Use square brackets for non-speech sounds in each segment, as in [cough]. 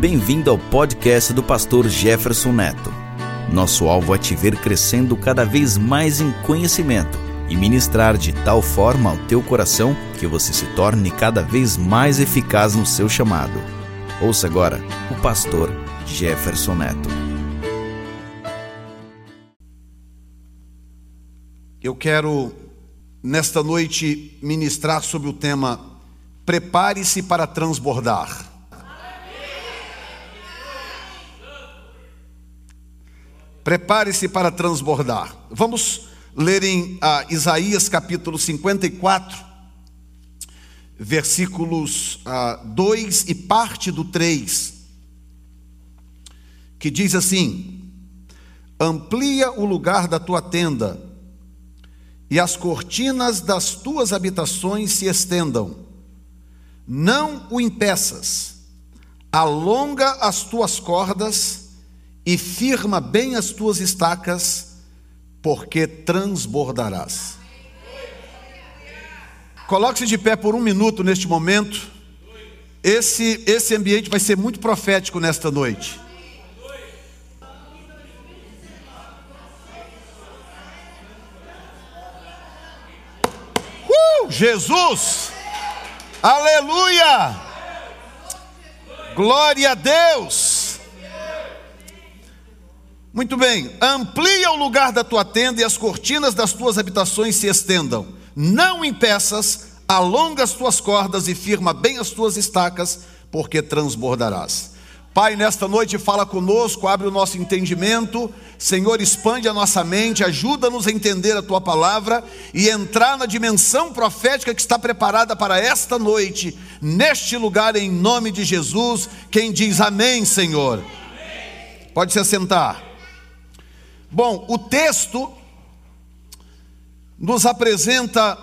Bem-vindo ao podcast do pastor Jefferson Neto. Nosso alvo é te ver crescendo cada vez mais em conhecimento e ministrar de tal forma ao teu coração que você se torne cada vez mais eficaz no seu chamado. Ouça agora o pastor Jefferson Neto. Eu quero, nesta noite, ministrar sobre o tema Prepare-se para transbordar. Prepare-se para transbordar. Vamos ler em ah, Isaías capítulo 54, versículos ah, 2 e parte do 3, que diz assim: Amplia o lugar da tua tenda, e as cortinas das tuas habitações se estendam. Não o impeças, alonga as tuas cordas, e firma bem as tuas estacas, porque transbordarás. Coloque-se de pé por um minuto neste momento. Esse, esse ambiente vai ser muito profético nesta noite. Uh, Jesus! Aleluia! Glória a Deus! Muito bem, amplia o lugar da tua tenda e as cortinas das tuas habitações se estendam. Não impeças, alonga as tuas cordas e firma bem as tuas estacas, porque transbordarás. Pai, nesta noite fala conosco, abre o nosso entendimento. Senhor, expande a nossa mente, ajuda-nos a entender a tua palavra e entrar na dimensão profética que está preparada para esta noite, neste lugar, em nome de Jesus. Quem diz amém, Senhor? Pode se assentar. Bom, o texto nos apresenta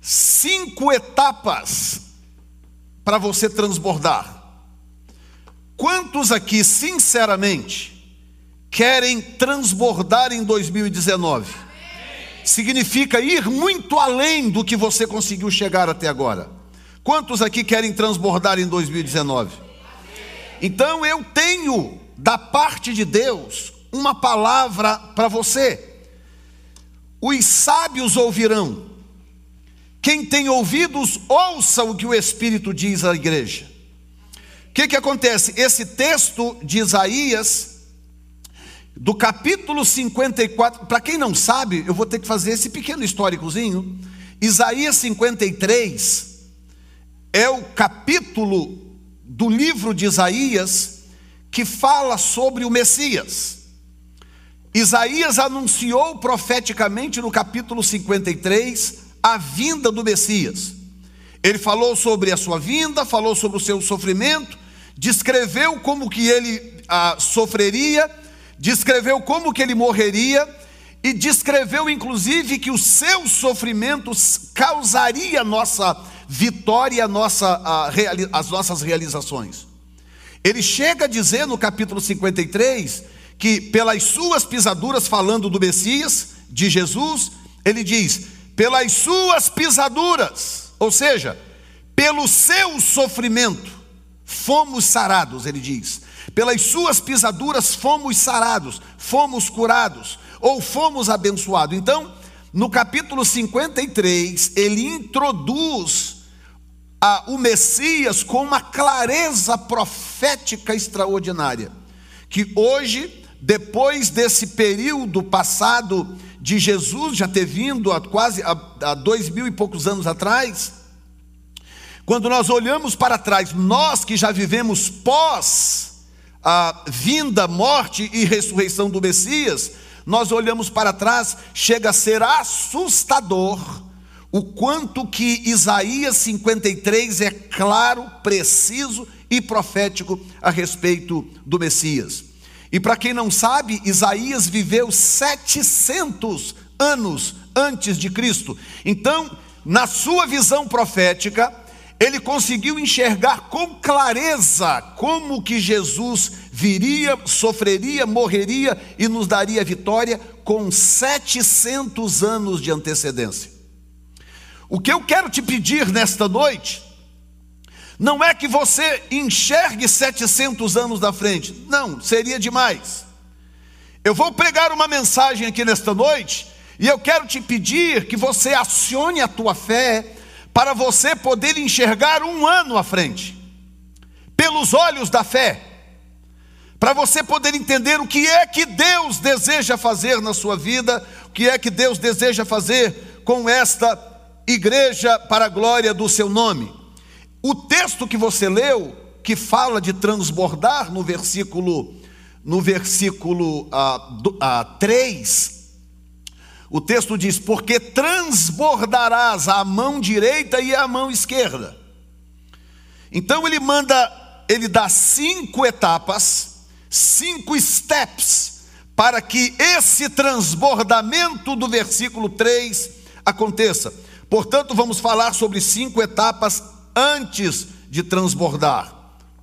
cinco etapas para você transbordar. Quantos aqui, sinceramente, querem transbordar em 2019? Significa ir muito além do que você conseguiu chegar até agora. Quantos aqui querem transbordar em 2019? Então eu tenho da parte de Deus uma palavra para você. Os sábios ouvirão. Quem tem ouvidos, ouça o que o Espírito diz à igreja. O que, que acontece? Esse texto de Isaías, do capítulo 54, para quem não sabe, eu vou ter que fazer esse pequeno históricozinho. Isaías 53 é o capítulo do livro de Isaías que fala sobre o Messias. Isaías anunciou profeticamente no capítulo 53 a vinda do Messias. Ele falou sobre a sua vinda, falou sobre o seu sofrimento, descreveu como que ele ah, sofreria, descreveu como que ele morreria e descreveu inclusive que o seu sofrimento causaria nossa vitória, nossa, ah, as nossas realizações. Ele chega a dizer no capítulo 53 que pelas suas pisaduras, falando do Messias, de Jesus, ele diz: pelas suas pisaduras, ou seja, pelo seu sofrimento, fomos sarados, ele diz. Pelas suas pisaduras fomos sarados, fomos curados, ou fomos abençoados. Então, no capítulo 53, ele introduz a, o Messias com uma clareza profética extraordinária. Que hoje, depois desse período passado de Jesus já ter vindo há quase há, dois mil e poucos anos atrás, quando nós olhamos para trás, nós que já vivemos pós a vinda, morte e ressurreição do Messias, nós olhamos para trás, chega a ser assustador o quanto que Isaías 53 é claro, preciso e profético a respeito do Messias. E para quem não sabe, Isaías viveu 700 anos antes de Cristo. Então, na sua visão profética, ele conseguiu enxergar com clareza como que Jesus viria, sofreria, morreria e nos daria vitória com 700 anos de antecedência. O que eu quero te pedir nesta noite, Não é que você enxergue 700 anos da frente, não, seria demais. Eu vou pregar uma mensagem aqui nesta noite e eu quero te pedir que você acione a tua fé para você poder enxergar um ano à frente, pelos olhos da fé, para você poder entender o que é que Deus deseja fazer na sua vida, o que é que Deus deseja fazer com esta igreja para a glória do seu nome. O texto que você leu, que fala de transbordar no versículo no versículo ah, ah, 3, o texto diz: Porque transbordarás a mão direita e a mão esquerda. Então ele manda, ele dá cinco etapas, cinco steps, para que esse transbordamento do versículo 3 aconteça. Portanto, vamos falar sobre cinco etapas antes de transbordar,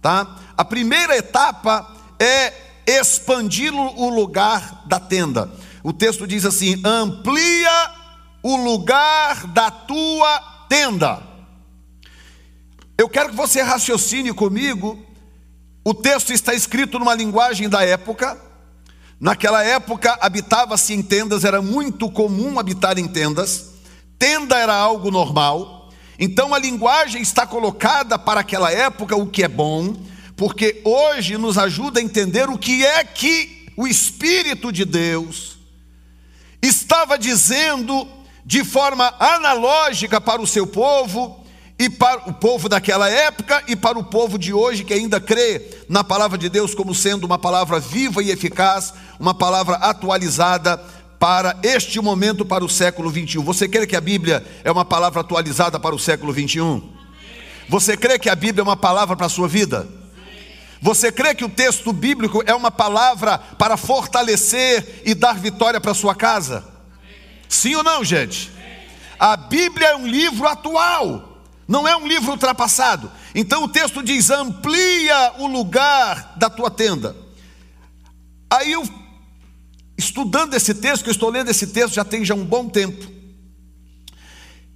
tá? A primeira etapa é expandir o lugar da tenda. O texto diz assim: amplia o lugar da tua tenda. Eu quero que você raciocine comigo. O texto está escrito numa linguagem da época. Naquela época habitava-se em tendas, era muito comum habitar em tendas. Tenda era algo normal. Então a linguagem está colocada para aquela época, o que é bom, porque hoje nos ajuda a entender o que é que o Espírito de Deus estava dizendo de forma analógica para o seu povo e para o povo daquela época e para o povo de hoje que ainda crê na palavra de Deus como sendo uma palavra viva e eficaz, uma palavra atualizada para este momento, para o século 21. Você crê que a Bíblia é uma palavra atualizada para o século 21? Você crê que a Bíblia é uma palavra para a sua vida? Você crê que o texto bíblico é uma palavra para fortalecer e dar vitória para sua casa? Sim ou não, gente? A Bíblia é um livro atual, não é um livro ultrapassado. Então o texto diz: amplia o lugar da tua tenda. Aí eu, estudando esse texto, que eu estou lendo esse texto já tem já um bom tempo,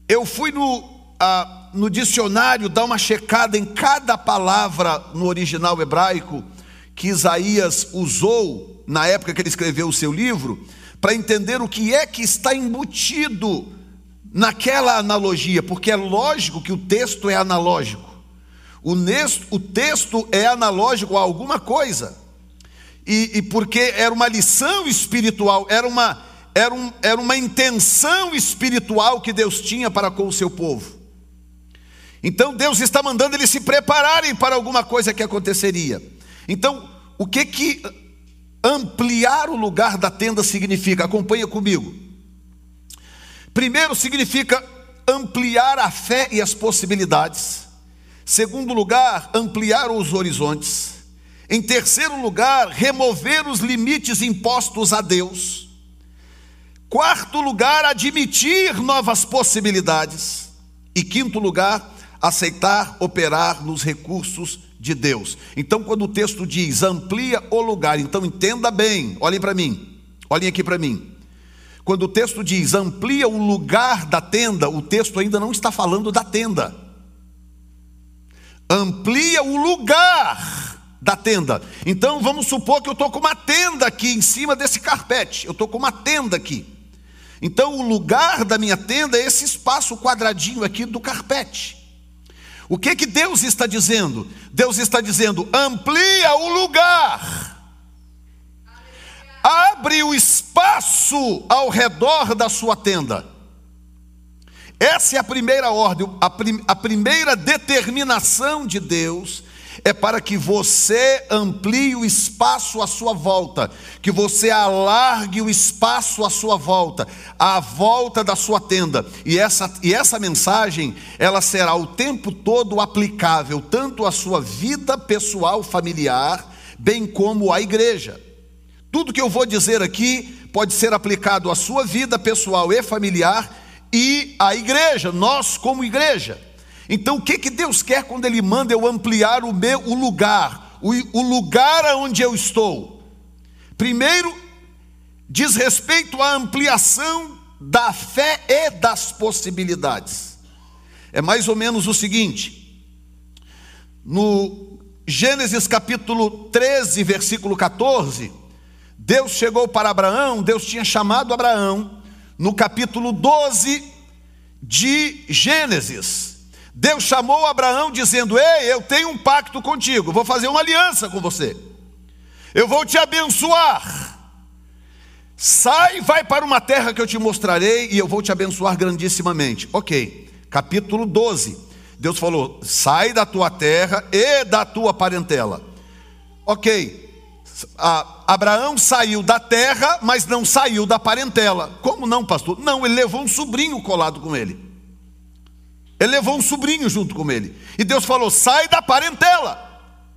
eu fui no, ah, no dicionário dá uma checada em cada palavra no original hebraico que Isaías usou na época que ele escreveu o seu livro, para entender o que é que está embutido naquela analogia, porque é lógico que o texto é analógico. O, o texto é analógico a alguma coisa. E, e, porque era uma lição espiritual, era uma, era, um, era uma intenção espiritual que Deus tinha para com o seu povo. Então Deus está mandando eles se prepararem para alguma coisa que aconteceria. Então, o que que ampliar o lugar da tenda significa? Acompanha comigo. Primeiro significa ampliar a fé e as possibilidades. Segundo lugar, ampliar os horizontes. Em terceiro lugar, remover os limites impostos a Deus. Quarto lugar, admitir novas possibilidades. E quinto lugar, aceitar operar nos recursos de Deus. Então, quando o texto diz amplia o lugar, então entenda bem, olhem para mim, olhem aqui para mim. Quando o texto diz amplia o lugar da tenda, o texto ainda não está falando da tenda. Amplia o lugar da tenda. Então vamos supor que eu estou com uma tenda aqui em cima desse carpete. Eu estou com uma tenda aqui. Então o lugar da minha tenda é esse espaço quadradinho aqui do carpete. O que que Deus está dizendo? Deus está dizendo: amplia o lugar. Abre o espaço ao redor da sua tenda. Essa é a primeira ordem, a, prim, a primeira determinação de Deus é para que você amplie o espaço à sua volta, que você alargue o espaço à sua volta, à volta da sua tenda. E essa, e essa mensagem, ela será o tempo todo aplicável tanto à sua vida pessoal, familiar, bem como à igreja. Tudo que eu vou dizer aqui pode ser aplicado à sua vida pessoal e familiar e à igreja, nós como igreja. Então, o que, que Deus quer quando Ele manda eu ampliar o meu o lugar, o, o lugar aonde eu estou? Primeiro, diz respeito à ampliação da fé e das possibilidades. É mais ou menos o seguinte: no Gênesis capítulo 13, versículo 14, Deus chegou para Abraão, Deus tinha chamado Abraão, no capítulo 12 de Gênesis. Deus chamou Abraão dizendo: Ei, eu tenho um pacto contigo, vou fazer uma aliança com você, eu vou te abençoar. Sai, vai para uma terra que eu te mostrarei e eu vou te abençoar grandissimamente. Ok, capítulo 12. Deus falou: sai da tua terra e da tua parentela. Ok, Abraão saiu da terra, mas não saiu da parentela. Como não, pastor? Não, ele levou um sobrinho colado com ele. Ele levou um sobrinho junto com ele. E Deus falou: sai da parentela.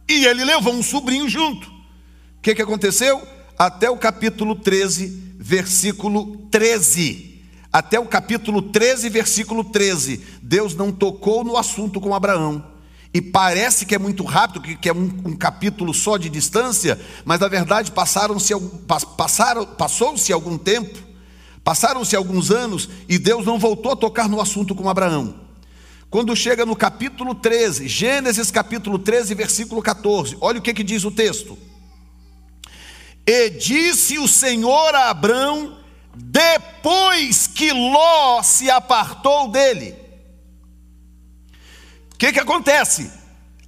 E ele levou um sobrinho junto. O que, que aconteceu? até o capítulo 13, versículo 13. Até o capítulo 13, versículo 13. Deus não tocou no assunto com Abraão. E parece que é muito rápido, que é um, um capítulo só de distância, mas na verdade passaram-se passaram, passou-se algum tempo, passaram-se alguns anos e Deus não voltou a tocar no assunto com Abraão. Quando chega no capítulo 13, Gênesis capítulo 13, versículo 14, olha o que, que diz o texto. E disse o Senhor a Abrão, depois que Ló se apartou dele. O que, que acontece?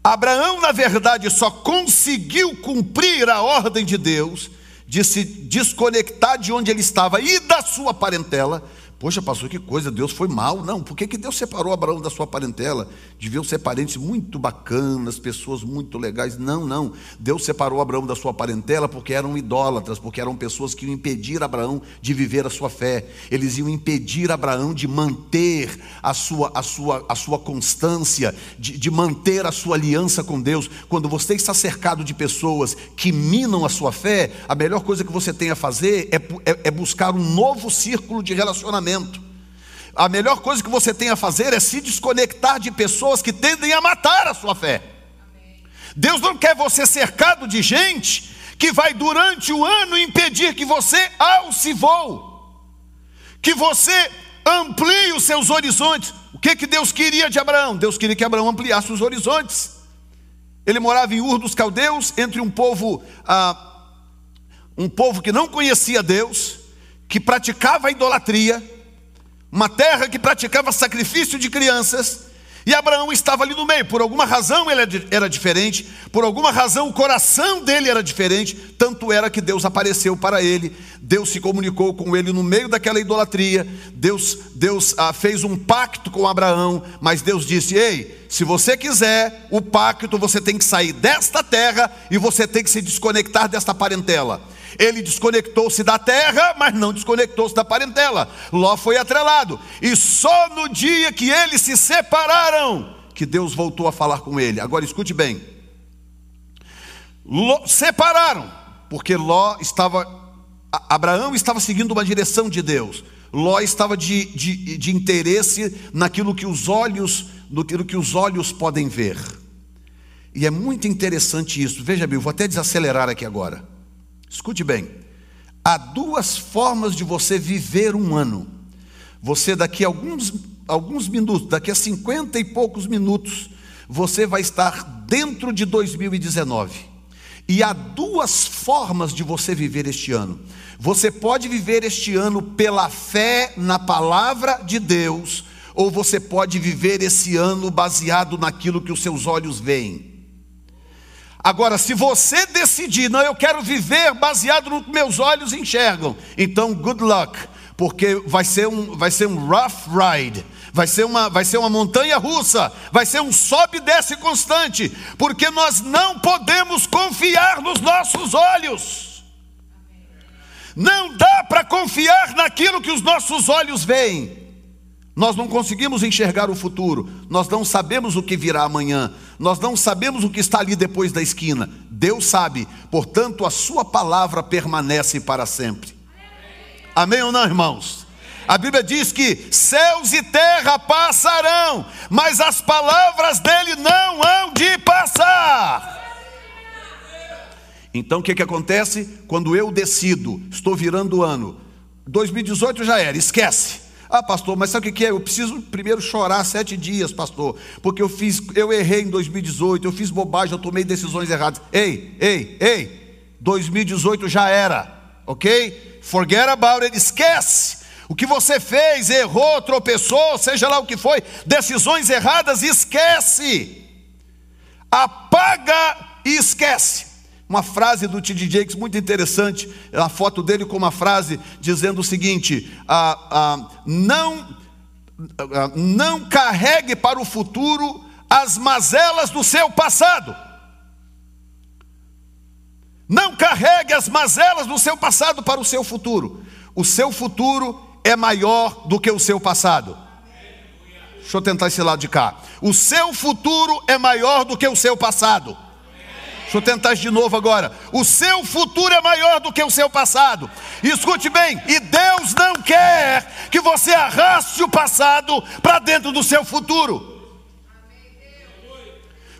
Abraão, na verdade, só conseguiu cumprir a ordem de Deus de se desconectar de onde ele estava e da sua parentela Poxa, pastor, que coisa, Deus foi mal. Não, por que, que Deus separou Abraão da sua parentela? Deviam ser parentes muito bacanas, pessoas muito legais. Não, não. Deus separou Abraão da sua parentela porque eram idólatras, porque eram pessoas que iam impedir Abraão de viver a sua fé. Eles iam impedir Abraão de manter a sua, a sua, a sua constância, de, de manter a sua aliança com Deus. Quando você está cercado de pessoas que minam a sua fé, a melhor coisa que você tem a fazer é, é, é buscar um novo círculo de relacionamento a melhor coisa que você tem a fazer é se desconectar de pessoas que tendem a matar a sua fé. Deus não quer você cercado de gente que vai durante o ano impedir que você alce voo, que você amplie os seus horizontes. O que, que Deus queria de Abraão? Deus queria que Abraão ampliasse os horizontes. Ele morava em Ur dos Caldeus, entre um povo, ah, um povo que não conhecia Deus, que praticava a idolatria, uma terra que praticava sacrifício de crianças, e Abraão estava ali no meio. Por alguma razão ele era diferente, por alguma razão o coração dele era diferente. Tanto era que Deus apareceu para ele, Deus se comunicou com ele no meio daquela idolatria. Deus, Deus ah, fez um pacto com Abraão, mas Deus disse: Ei, se você quiser o pacto, você tem que sair desta terra e você tem que se desconectar desta parentela. Ele desconectou-se da terra, mas não desconectou-se da parentela. Ló foi atrelado. E só no dia que eles se separaram, que Deus voltou a falar com ele. Agora escute bem. Ló, separaram, porque Ló estava. Abraão estava seguindo uma direção de Deus. Ló estava de, de, de interesse naquilo que os olhos, naquilo que os olhos podem ver. E é muito interessante isso. Veja bem, eu vou até desacelerar aqui agora. Escute bem: há duas formas de você viver um ano. Você, daqui a alguns, alguns minutos, daqui a cinquenta e poucos minutos, você vai estar dentro de 2019. E há duas formas de você viver este ano. Você pode viver este ano pela fé na palavra de Deus, ou você pode viver esse ano baseado naquilo que os seus olhos veem. Agora, se você decidir, não, eu quero viver baseado no que meus olhos enxergam, então good luck, porque vai ser um, vai ser um rough ride, vai ser, uma, vai ser uma montanha russa, vai ser um sobe e desce constante, porque nós não podemos confiar nos nossos olhos. Não dá para confiar naquilo que os nossos olhos veem. Nós não conseguimos enxergar o futuro, nós não sabemos o que virá amanhã, nós não sabemos o que está ali depois da esquina. Deus sabe, portanto, a Sua palavra permanece para sempre. Amém ou não, irmãos? A Bíblia diz que céus e terra passarão, mas as palavras dele não hão de passar. Então o que, que acontece? Quando eu decido, estou virando o ano, 2018 já era, esquece Ah, pastor, mas sabe o que é? Eu preciso primeiro chorar sete dias, pastor, porque eu fiz, eu errei em 2018, eu fiz bobagem, eu tomei decisões erradas. Ei, ei, ei, 2018 já era, ok? Forget about it, esquece. O que você fez, errou, tropeçou, seja lá o que foi, decisões erradas, esquece. Apaga e esquece. Uma frase do T.D. Jakes muito interessante, a foto dele com uma frase dizendo o seguinte: ah, ah, não, ah, não carregue para o futuro as mazelas do seu passado. Não carregue as mazelas do seu passado para o seu futuro. O seu futuro é maior do que o seu passado. Deixa eu tentar esse lado de cá. O seu futuro é maior do que o seu passado. Deixa eu tentar de novo agora. O seu futuro é maior do que o seu passado. escute bem, e Deus não quer que você arraste o passado para dentro do seu futuro.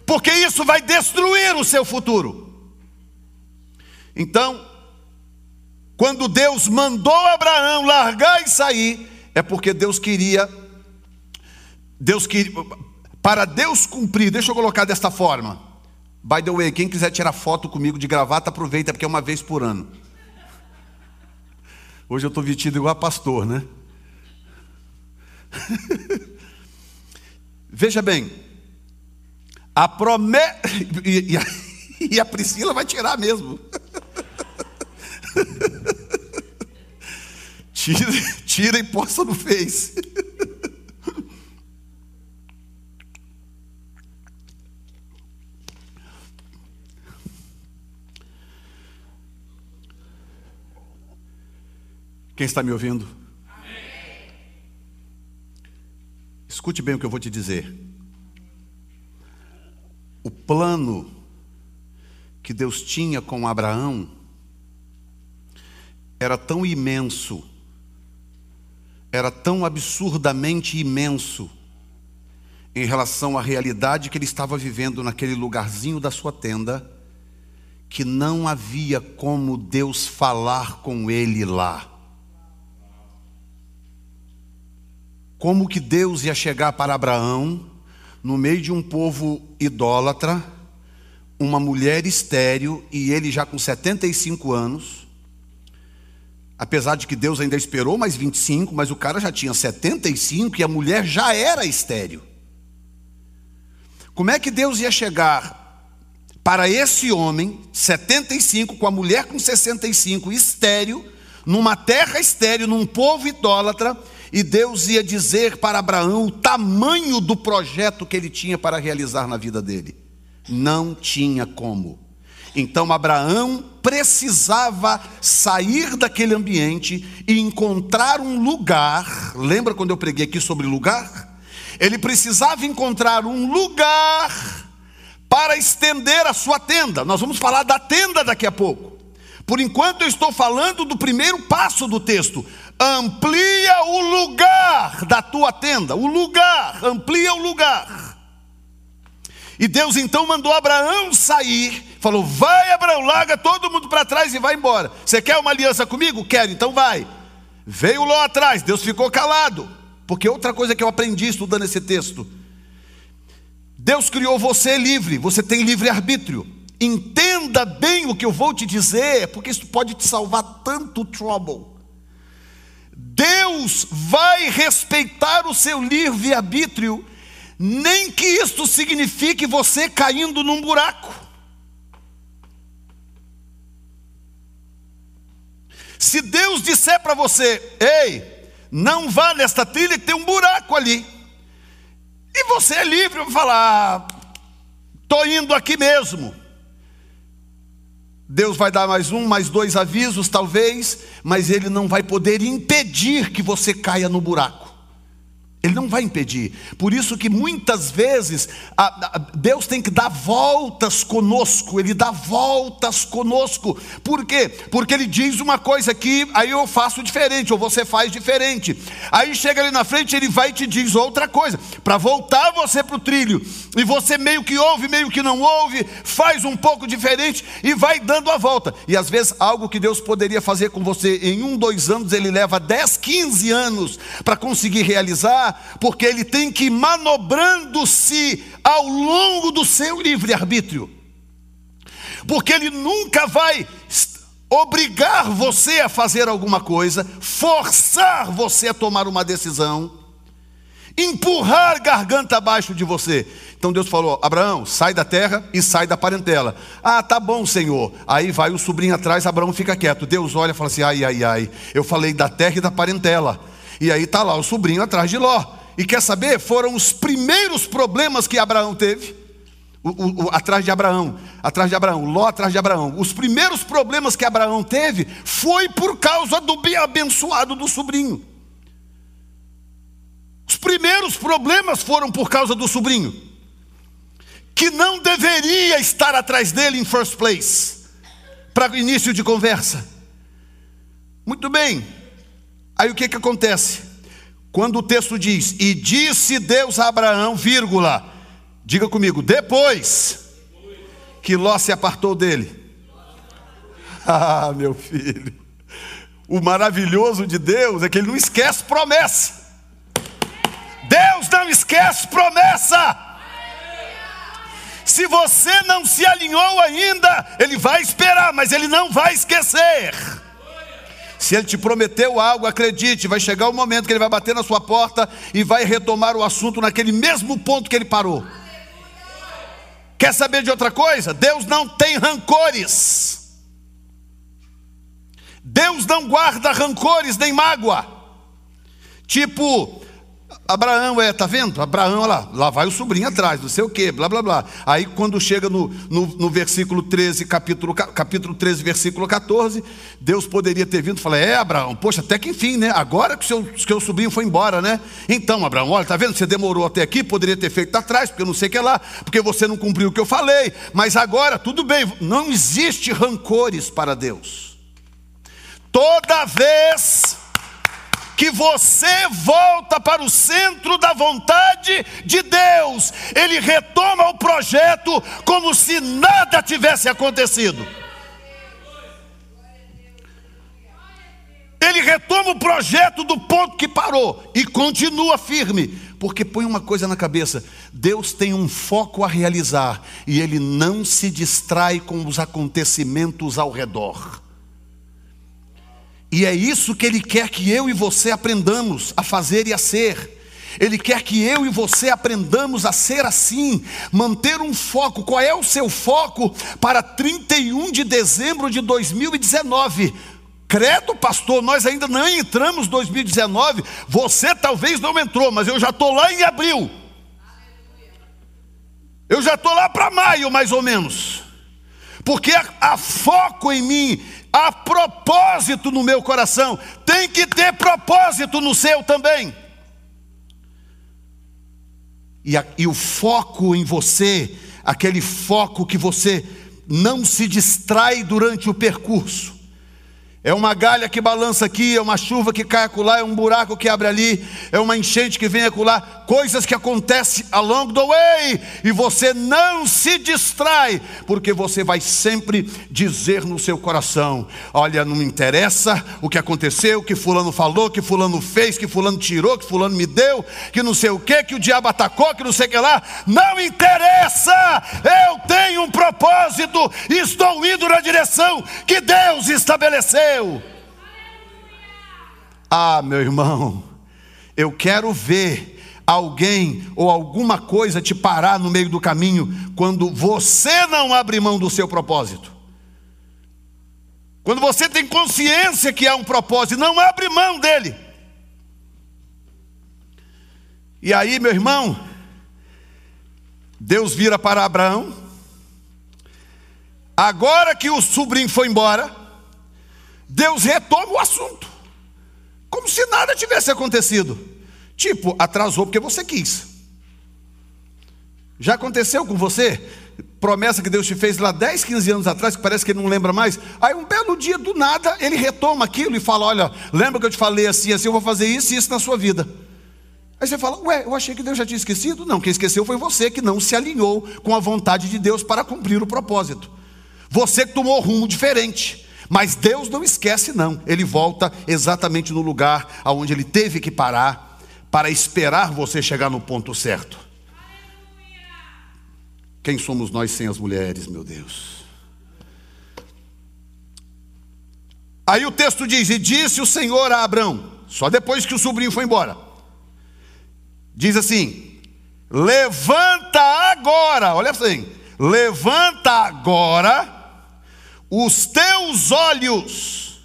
Porque isso vai destruir o seu futuro. Então, quando Deus mandou Abraão largar e sair, é porque Deus queria Deus queria para Deus cumprir, deixa eu colocar desta forma. By the way, quem quiser tirar foto comigo de gravata, aproveita, porque é uma vez por ano. Hoje eu estou vestido igual a pastor, né? [laughs] Veja bem, a promessa. [laughs] E, e, a Priscila vai tirar mesmo. [laughs] tira, tira e posta no Face. Quem está me ouvindo? Escute bem o que eu vou te dizer. O plano que Deus tinha com Abraão era tão imenso, era tão absurdamente imenso em relação à realidade que ele estava vivendo naquele lugarzinho da sua tenda, que não havia como Deus falar com ele lá. Como que Deus ia chegar para Abraão, no meio de um povo idólatra, uma mulher estéril, e ele já com 75 anos, apesar de que Deus ainda esperou mais 25, mas o cara já tinha 75 e a mulher já era estéril. Como é que Deus ia chegar para esse homem, 75, com a mulher com 65, estéril, numa terra estéril, num povo idólatra, e Deus ia dizer para Abraão o tamanho do projeto que ele tinha para realizar na vida dele. Não tinha como. Então Abraão precisava sair daquele ambiente e encontrar um lugar. Lembra quando eu preguei aqui sobre lugar? Ele precisava encontrar um lugar para estender a sua tenda. Nós vamos falar da tenda daqui a pouco. Por enquanto eu estou falando do primeiro passo do texto amplia o lugar da tua tenda, o lugar, amplia o lugar. E Deus então mandou Abraão sair, falou: Vai, Abraão, larga todo mundo para trás e vai embora. Você quer uma aliança comigo? Quero, então vai. Veio Ló atrás, Deus ficou calado, porque outra coisa que eu aprendi estudando esse texto: Deus criou você livre, você tem livre arbítrio. Entenda bem o que eu vou te dizer, porque isso pode te salvar tanto trouble. Deus vai respeitar o seu livre-arbítrio, nem que isto signifique você caindo num buraco. Se Deus disser para você, ei, não vá nesta trilha que tem um buraco ali, e você é livre para falar, estou indo aqui mesmo. Deus vai dar mais um, mais dois avisos, talvez, mas Ele não vai poder impedir que você caia no buraco. Ele não vai impedir. Por isso que muitas vezes a, a, Deus tem que dar voltas conosco. Ele dá voltas conosco. Por quê? Porque ele diz uma coisa aqui, aí eu faço diferente, ou você faz diferente. Aí chega ali na frente, ele vai e te diz outra coisa. Para voltar você para o trilho. E você meio que ouve, meio que não ouve, faz um pouco diferente e vai dando a volta. E às vezes algo que Deus poderia fazer com você em um, dois anos, ele leva 10, 15 anos para conseguir realizar porque ele tem que ir manobrando-se ao longo do seu livre-arbítrio. Porque ele nunca vai obrigar você a fazer alguma coisa, forçar você a tomar uma decisão, empurrar garganta abaixo de você. Então Deus falou: Abraão, sai da terra e sai da parentela. Ah, tá bom, Senhor. Aí vai o sobrinho atrás, Abraão fica quieto. Deus olha e fala assim: ai, ai, ai, eu falei da terra e da parentela. E aí está lá o sobrinho atrás de Ló. E quer saber? Foram os primeiros problemas que Abraão teve. O, o, o, atrás de Abraão, atrás de Abraão, Ló atrás de Abraão. Os primeiros problemas que Abraão teve foi por causa do bem abençoado do sobrinho. Os primeiros problemas foram por causa do sobrinho, que não deveria estar atrás dele em first place, para início de conversa. Muito bem, Aí o que, que acontece? Quando o texto diz, e disse Deus a Abraão, vírgula, diga comigo, depois que Ló se apartou dele. [laughs] Ah, meu filho, o maravilhoso de Deus é que ele não esquece promessa. Deus não esquece promessa. Se você não se alinhou ainda, ele vai esperar, mas ele não vai esquecer. Se ele te prometeu algo, acredite, vai chegar o momento que ele vai bater na sua porta e vai retomar o assunto naquele mesmo ponto que ele parou. Quer saber de outra coisa? Deus não tem rancores. Deus não guarda rancores nem mágoa. Tipo, Abraão é, tá vendo? Abraão, olha lá, lá vai o sobrinho atrás, não sei o que, blá blá blá. Aí quando chega no, no, no, versículo 13, capítulo, capítulo 13, versículo 14, Deus poderia ter vindo e falar: É, Abraão, poxa, até que enfim, né? Agora que o seu, seu sobrinho foi embora, né? Então, Abraão, olha, tá vendo? Você demorou até aqui, poderia ter feito atrás, porque eu não sei o que lá, porque você não cumpriu o que eu falei, mas agora, tudo bem, não existe rancores para Deus. Toda vez que você volta para o centro da vontade de Deus. Ele retoma o projeto como se nada tivesse acontecido. Ele retoma o projeto do ponto que parou e continua firme, porque põe uma coisa na cabeça: Deus tem um foco a realizar e ele não se distrai com os acontecimentos ao redor. E é isso que Ele quer que eu e você aprendamos a fazer e a ser. Ele quer que eu e você aprendamos a ser assim, manter um foco. Qual é o seu foco para 31 de dezembro de 2019? Credo, pastor, nós ainda não entramos 2019. Você talvez não entrou, mas eu já estou lá em abril. Eu já estou lá para maio, mais ou menos. Porque há foco em mim Há propósito no meu coração, tem que ter propósito no seu também. E, a, e o foco em você, aquele foco que você não se distrai durante o percurso, é uma galha que balança aqui, é uma chuva que cai acolá, é um buraco que abre ali, é uma enchente que vem acolá, coisas que acontecem along the way, e você não se distrai, porque você vai sempre dizer no seu coração: olha, não me interessa o que aconteceu, que fulano falou, que fulano fez, que fulano tirou, que fulano me deu, que não sei o que, que o diabo atacou, que não sei o que lá, não interessa, eu tenho um propósito, estou indo na direção que Deus estabeleceu. Ah, meu irmão, eu quero ver alguém ou alguma coisa te parar no meio do caminho quando você não abre mão do seu propósito. Quando você tem consciência que há um propósito, não abre mão dele. E aí, meu irmão, Deus vira para Abraão. Agora que o sobrinho foi embora, Deus retoma o assunto, como se nada tivesse acontecido. Tipo, atrasou porque você quis. Já aconteceu com você? Promessa que Deus te fez lá 10, 15 anos atrás, que parece que ele não lembra mais. Aí um belo dia, do nada, ele retoma aquilo e fala: Olha, lembra que eu te falei assim, assim, eu vou fazer isso e isso na sua vida. Aí você fala, ué, eu achei que Deus já tinha esquecido. Não, quem esqueceu foi você que não se alinhou com a vontade de Deus para cumprir o propósito. Você que tomou rumo diferente. Mas Deus não esquece, não. Ele volta exatamente no lugar aonde ele teve que parar para esperar você chegar no ponto certo. Quem somos nós sem as mulheres, meu Deus? Aí o texto diz: E disse o Senhor a Abrão, só depois que o sobrinho foi embora. Diz assim: levanta agora, olha assim, levanta agora os teus olhos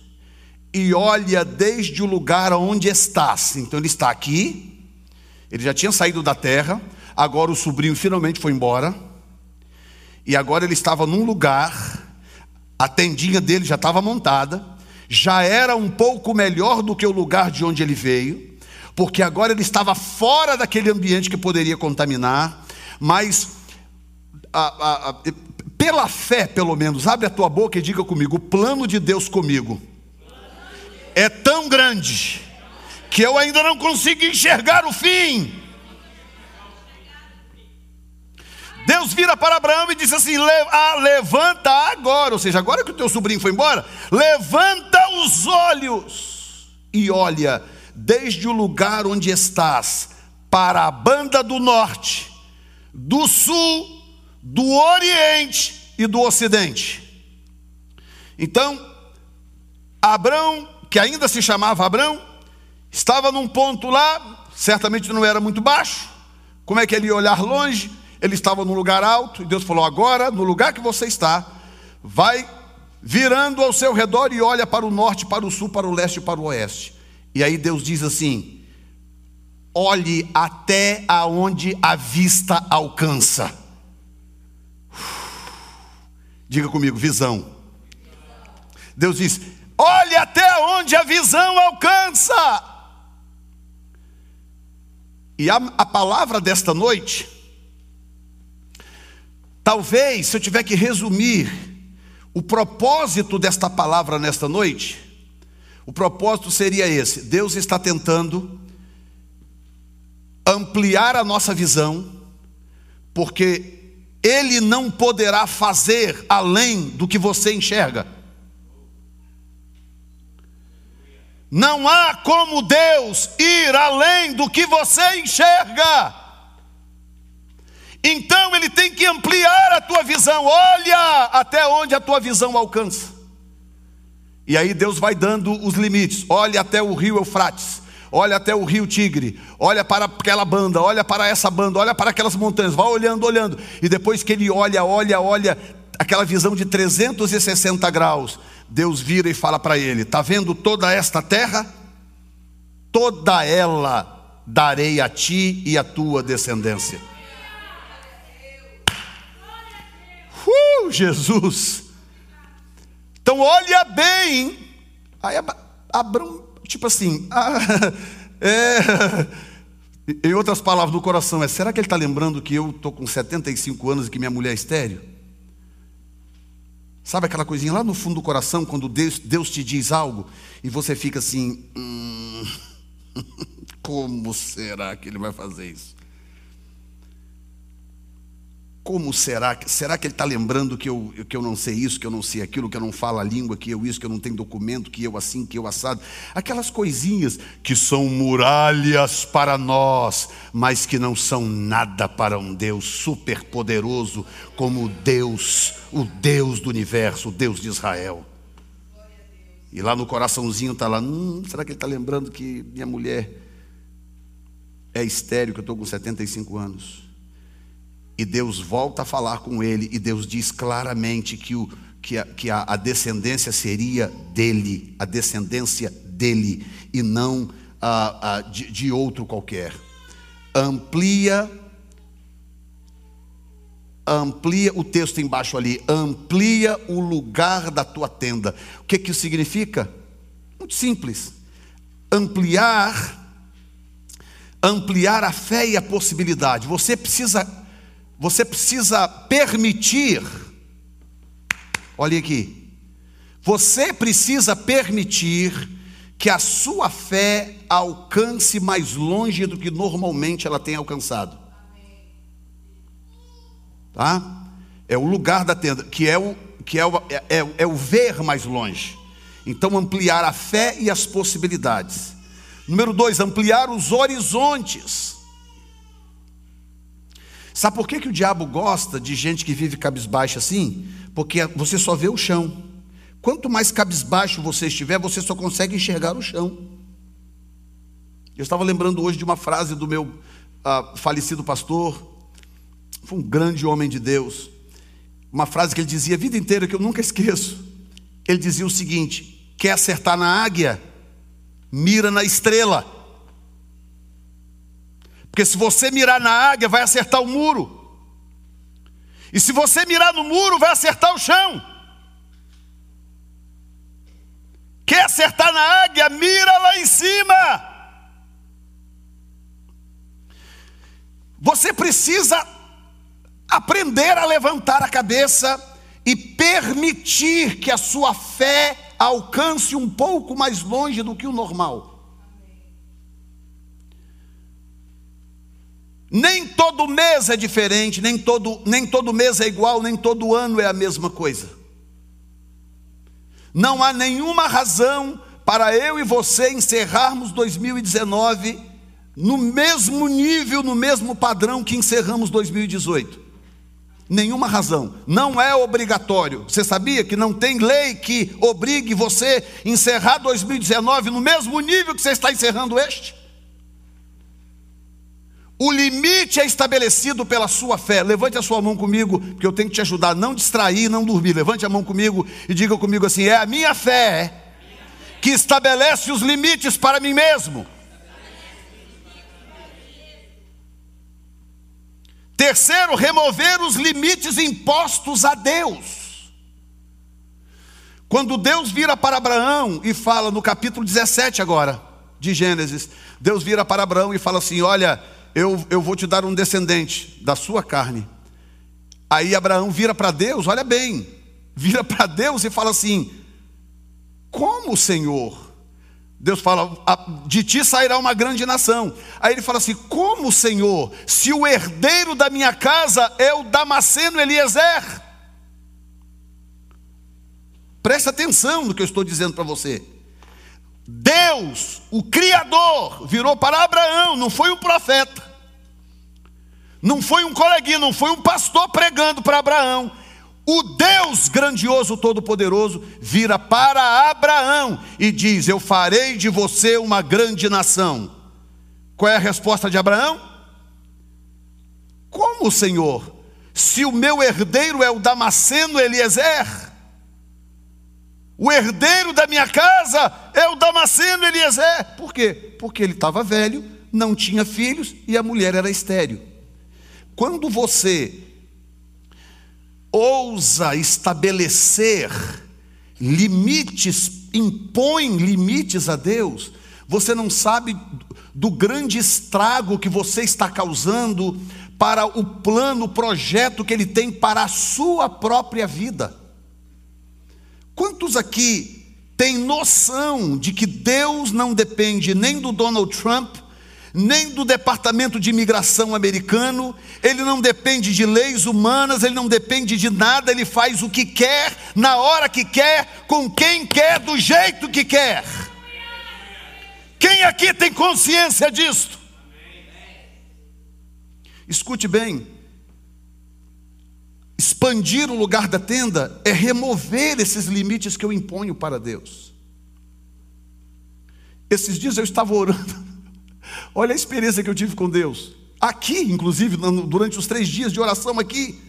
e olha desde o lugar onde estás. Então ele está aqui, ele já tinha saído da terra, agora o sobrinho finalmente foi embora, e agora ele estava num lugar, a tendinha dele já estava montada, já era um pouco melhor do que o lugar de onde ele veio porque agora ele estava fora daquele ambiente que poderia contaminar, mas a, a, a, pela fé, pelo menos, abre a tua boca e diga comigo: o plano de Deus comigo é tão grande que eu ainda não consigo enxergar o fim. Deus vira para Abraão e diz assim: ah, levanta agora, ou seja, agora que o teu sobrinho foi embora, levanta os olhos e olha desde o lugar onde estás, para a banda do norte, do sul, do oriente e do ocidente. Então, Abrão, que ainda se chamava Abrão, estava num ponto lá, certamente não era muito baixo. Como é que ele ia olhar longe? Ele estava num lugar alto, e Deus falou: agora, no lugar que você está, vai virando ao seu redor e olha para o norte, para o sul, para o leste e para o oeste. E aí Deus diz assim: olhe até aonde a vista alcança. Diga comigo, visão. Deus diz: olhe até onde a visão alcança. E a, a palavra desta noite, talvez, se eu tiver que resumir o propósito desta palavra nesta noite, o propósito seria esse: Deus está tentando ampliar a nossa visão, porque Ele não poderá fazer além do que você enxerga. Não há como Deus ir além do que você enxerga. Então Ele tem que ampliar a tua visão. Olha até onde a tua visão alcança. E aí Deus vai dando os limites. Olha até o rio Eufrates, olha até o rio Tigre, olha para aquela banda, olha para essa banda, olha para aquelas montanhas, vai olhando, olhando. E depois que ele olha, olha, olha, aquela visão de 360 graus, Deus vira e fala para ele: Está vendo toda esta terra? Toda ela darei a ti e a tua descendência. Uh, Jesus! Então olha bem. Aí Abraão, tipo assim, ah, [laughs] é, em outras palavras do coração, é: será que ele está lembrando que eu estou com 75 anos e que minha mulher é estéreo? Sabe aquela coisinha lá no fundo do coração, quando Deus, Deus te diz algo e você fica assim: hum, [laughs] como será que ele vai fazer isso? Como será? Será que ele está lembrando que eu, que eu não sei isso, que eu não sei aquilo, que eu não falo a língua, que eu isso, que eu não tenho documento, que eu assim, que eu assado? Aquelas coisinhas que são muralhas para nós, mas que não são nada para um Deus superpoderoso como Deus, o Deus do universo, o Deus de Israel. E lá no coraçãozinho está lá, hum, será que ele está lembrando que minha mulher é estéreo, que eu estou com 75 anos? E Deus volta a falar com ele, e Deus diz claramente que, o, que, a, que a, a descendência seria dele, a descendência dele, e não a, a, de, de outro qualquer. Amplia, amplia o texto embaixo ali, amplia o lugar da tua tenda. O que, que isso significa? Muito simples. Ampliar ampliar a fé e a possibilidade. Você precisa, você precisa permitir. Olha aqui. Você precisa permitir que a sua fé alcance mais longe do que normalmente ela tem alcançado. Tá? É o lugar da tenda, que é o, que é o, é, é, é o ver mais longe. Então, ampliar a fé e as possibilidades. Número dois, ampliar os horizontes. Sabe por que, que o diabo gosta de gente que vive cabisbaixo assim? Porque você só vê o chão. Quanto mais cabisbaixo você estiver, você só consegue enxergar o chão. Eu estava lembrando hoje de uma frase do meu uh, falecido pastor, foi um grande homem de Deus. Uma frase que ele dizia a vida inteira que eu nunca esqueço. Ele dizia o seguinte: quer acertar na águia? Mira na estrela. Porque se você mirar na águia, vai acertar o muro. E se você mirar no muro, vai acertar o chão. Quer acertar na águia? Mira lá em cima. Você precisa aprender a levantar a cabeça e permitir que a sua fé alcance um pouco mais longe do que o normal. Nem todo mês é diferente, nem todo, nem todo mês é igual, nem todo ano é a mesma coisa. Não há nenhuma razão para eu e você encerrarmos 2019 no mesmo nível, no mesmo padrão que encerramos 2018. Nenhuma razão, não é obrigatório. Você sabia que não tem lei que obrigue você a encerrar 2019 no mesmo nível que você está encerrando este? O limite é estabelecido pela sua fé. Levante a sua mão comigo, porque eu tenho que te ajudar não distrair, não dormir. Levante a mão comigo e diga comigo assim: é a minha fé que estabelece os limites para mim mesmo. Terceiro, remover os limites impostos a Deus. Quando Deus vira para Abraão e fala no capítulo 17 agora de Gênesis, Deus vira para Abraão e fala assim: Olha, eu, eu vou te dar um descendente da sua carne. Aí Abraão vira para Deus, olha bem, vira para Deus e fala assim: Como, Senhor? Deus fala: De ti sairá uma grande nação. Aí ele fala assim: Como, Senhor, se o herdeiro da minha casa é o Damasceno Eliezer? Presta atenção no que eu estou dizendo para você. Deus, o Criador, virou para Abraão, não foi um profeta, não foi um coleguinha, não foi um pastor pregando para Abraão. O Deus grandioso, todo-poderoso, vira para Abraão e diz: Eu farei de você uma grande nação. Qual é a resposta de Abraão? Como, Senhor? Se o meu herdeiro é o Damasceno Eliezer, o herdeiro da minha casa é o Damasceno Eliezer. Por quê? Porque ele estava velho, não tinha filhos e a mulher era estéril. Quando você ousa estabelecer limites, impõe limites a Deus, você não sabe do grande estrago que você está causando para o plano, o projeto que Ele tem para a sua própria vida. Quantos aqui têm noção de que Deus não depende nem do Donald Trump, nem do Departamento de Imigração americano, ele não depende de leis humanas, ele não depende de nada, ele faz o que quer, na hora que quer, com quem quer, do jeito que quer. Quem aqui tem consciência disto? Escute bem, Expandir o lugar da tenda é remover esses limites que eu imponho para Deus. Esses dias eu estava orando, olha a experiência que eu tive com Deus, aqui, inclusive, durante os três dias de oração aqui.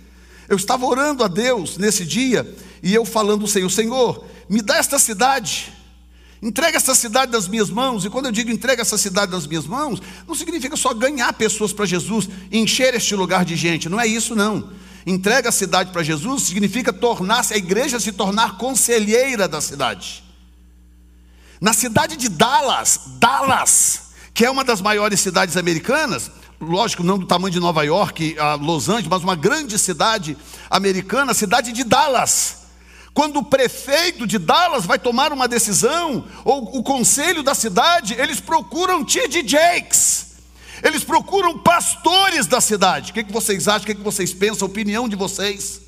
Eu estava orando a Deus nesse dia e eu falando ao Senhor: Senhor, me dá esta cidade, entrega essa cidade das minhas mãos. E quando eu digo entrega essa cidade das minhas mãos, não significa só ganhar pessoas para Jesus, encher este lugar de gente, não é isso, não entrega a cidade para Jesus significa tornar-se, a igreja se tornar conselheira da cidade. Na cidade de Dallas, Dallas, que é uma das maiores cidades americanas, lógico, não do tamanho de Nova York, Los Angeles, mas uma grande cidade americana, a cidade de Dallas. Quando o prefeito de Dallas vai tomar uma decisão, ou o conselho da cidade, eles procuram T.D. Jakes. Eles procuram pastores da cidade. O que, vocês acham? O que, vocês pensam? A opinião de vocês?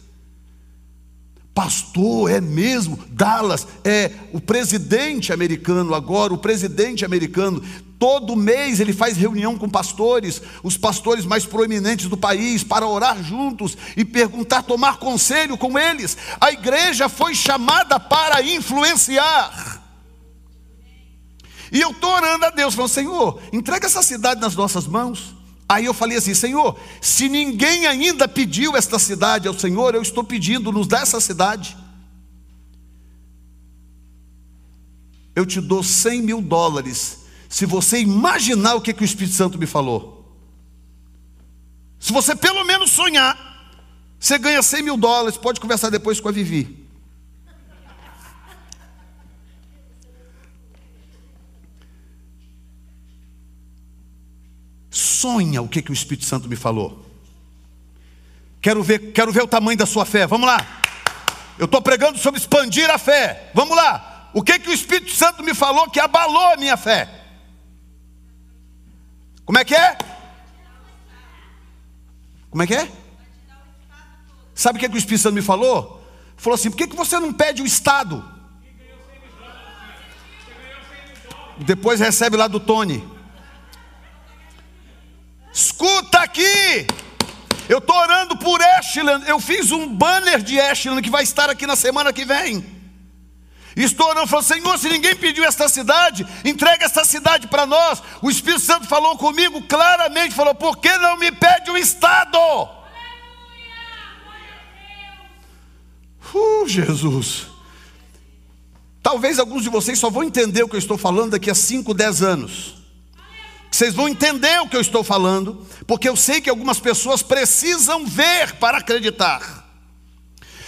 Pastor, é mesmo? Dallas é o presidente americano agora, o presidente americano. Todo mês ele faz reunião com pastores, os pastores mais proeminentes do país, para orar juntos e perguntar, tomar conselho com eles. A igreja foi chamada para influenciar. E eu estou orando a Deus, falando: Senhor, entrega essa cidade nas nossas mãos. Aí eu falei assim: Senhor, se ninguém ainda pediu esta cidade ao Senhor, eu estou pedindo, nos dá essa cidade. Eu te dou 100 mil dólares se você imaginar o que, que o Espírito Santo me falou. Se você pelo menos sonhar, você ganha 100 mil dólares, pode conversar depois com a Vivi. Sonha o que, que o Espírito Santo me falou. Quero ver, quero ver o tamanho da sua fé. Vamos lá. Eu estou pregando sobre expandir a fé. Vamos lá. O que, que o Espírito Santo me falou que abalou a minha fé? Como é que é? Como é que é? Sabe o que, que o Espírito Santo me falou? Falou assim: por que, que você não pede o Estado? Depois recebe lá do Tony. Escuta aqui. Eu estou orando por Ashland. Eu fiz um banner de Ashland que vai estar aqui na semana que vem. Estou orando, falou, Senhor, se ninguém pediu esta cidade, entrega esta cidade para nós. O Espírito Santo falou comigo claramente, falou, por que não me pede o Estado? Uh, Jesus. Talvez alguns de vocês só vão entender o que eu estou falando daqui a 5, 10 anos. Vocês vão entender o que eu estou falando, porque eu sei que algumas pessoas precisam ver para acreditar.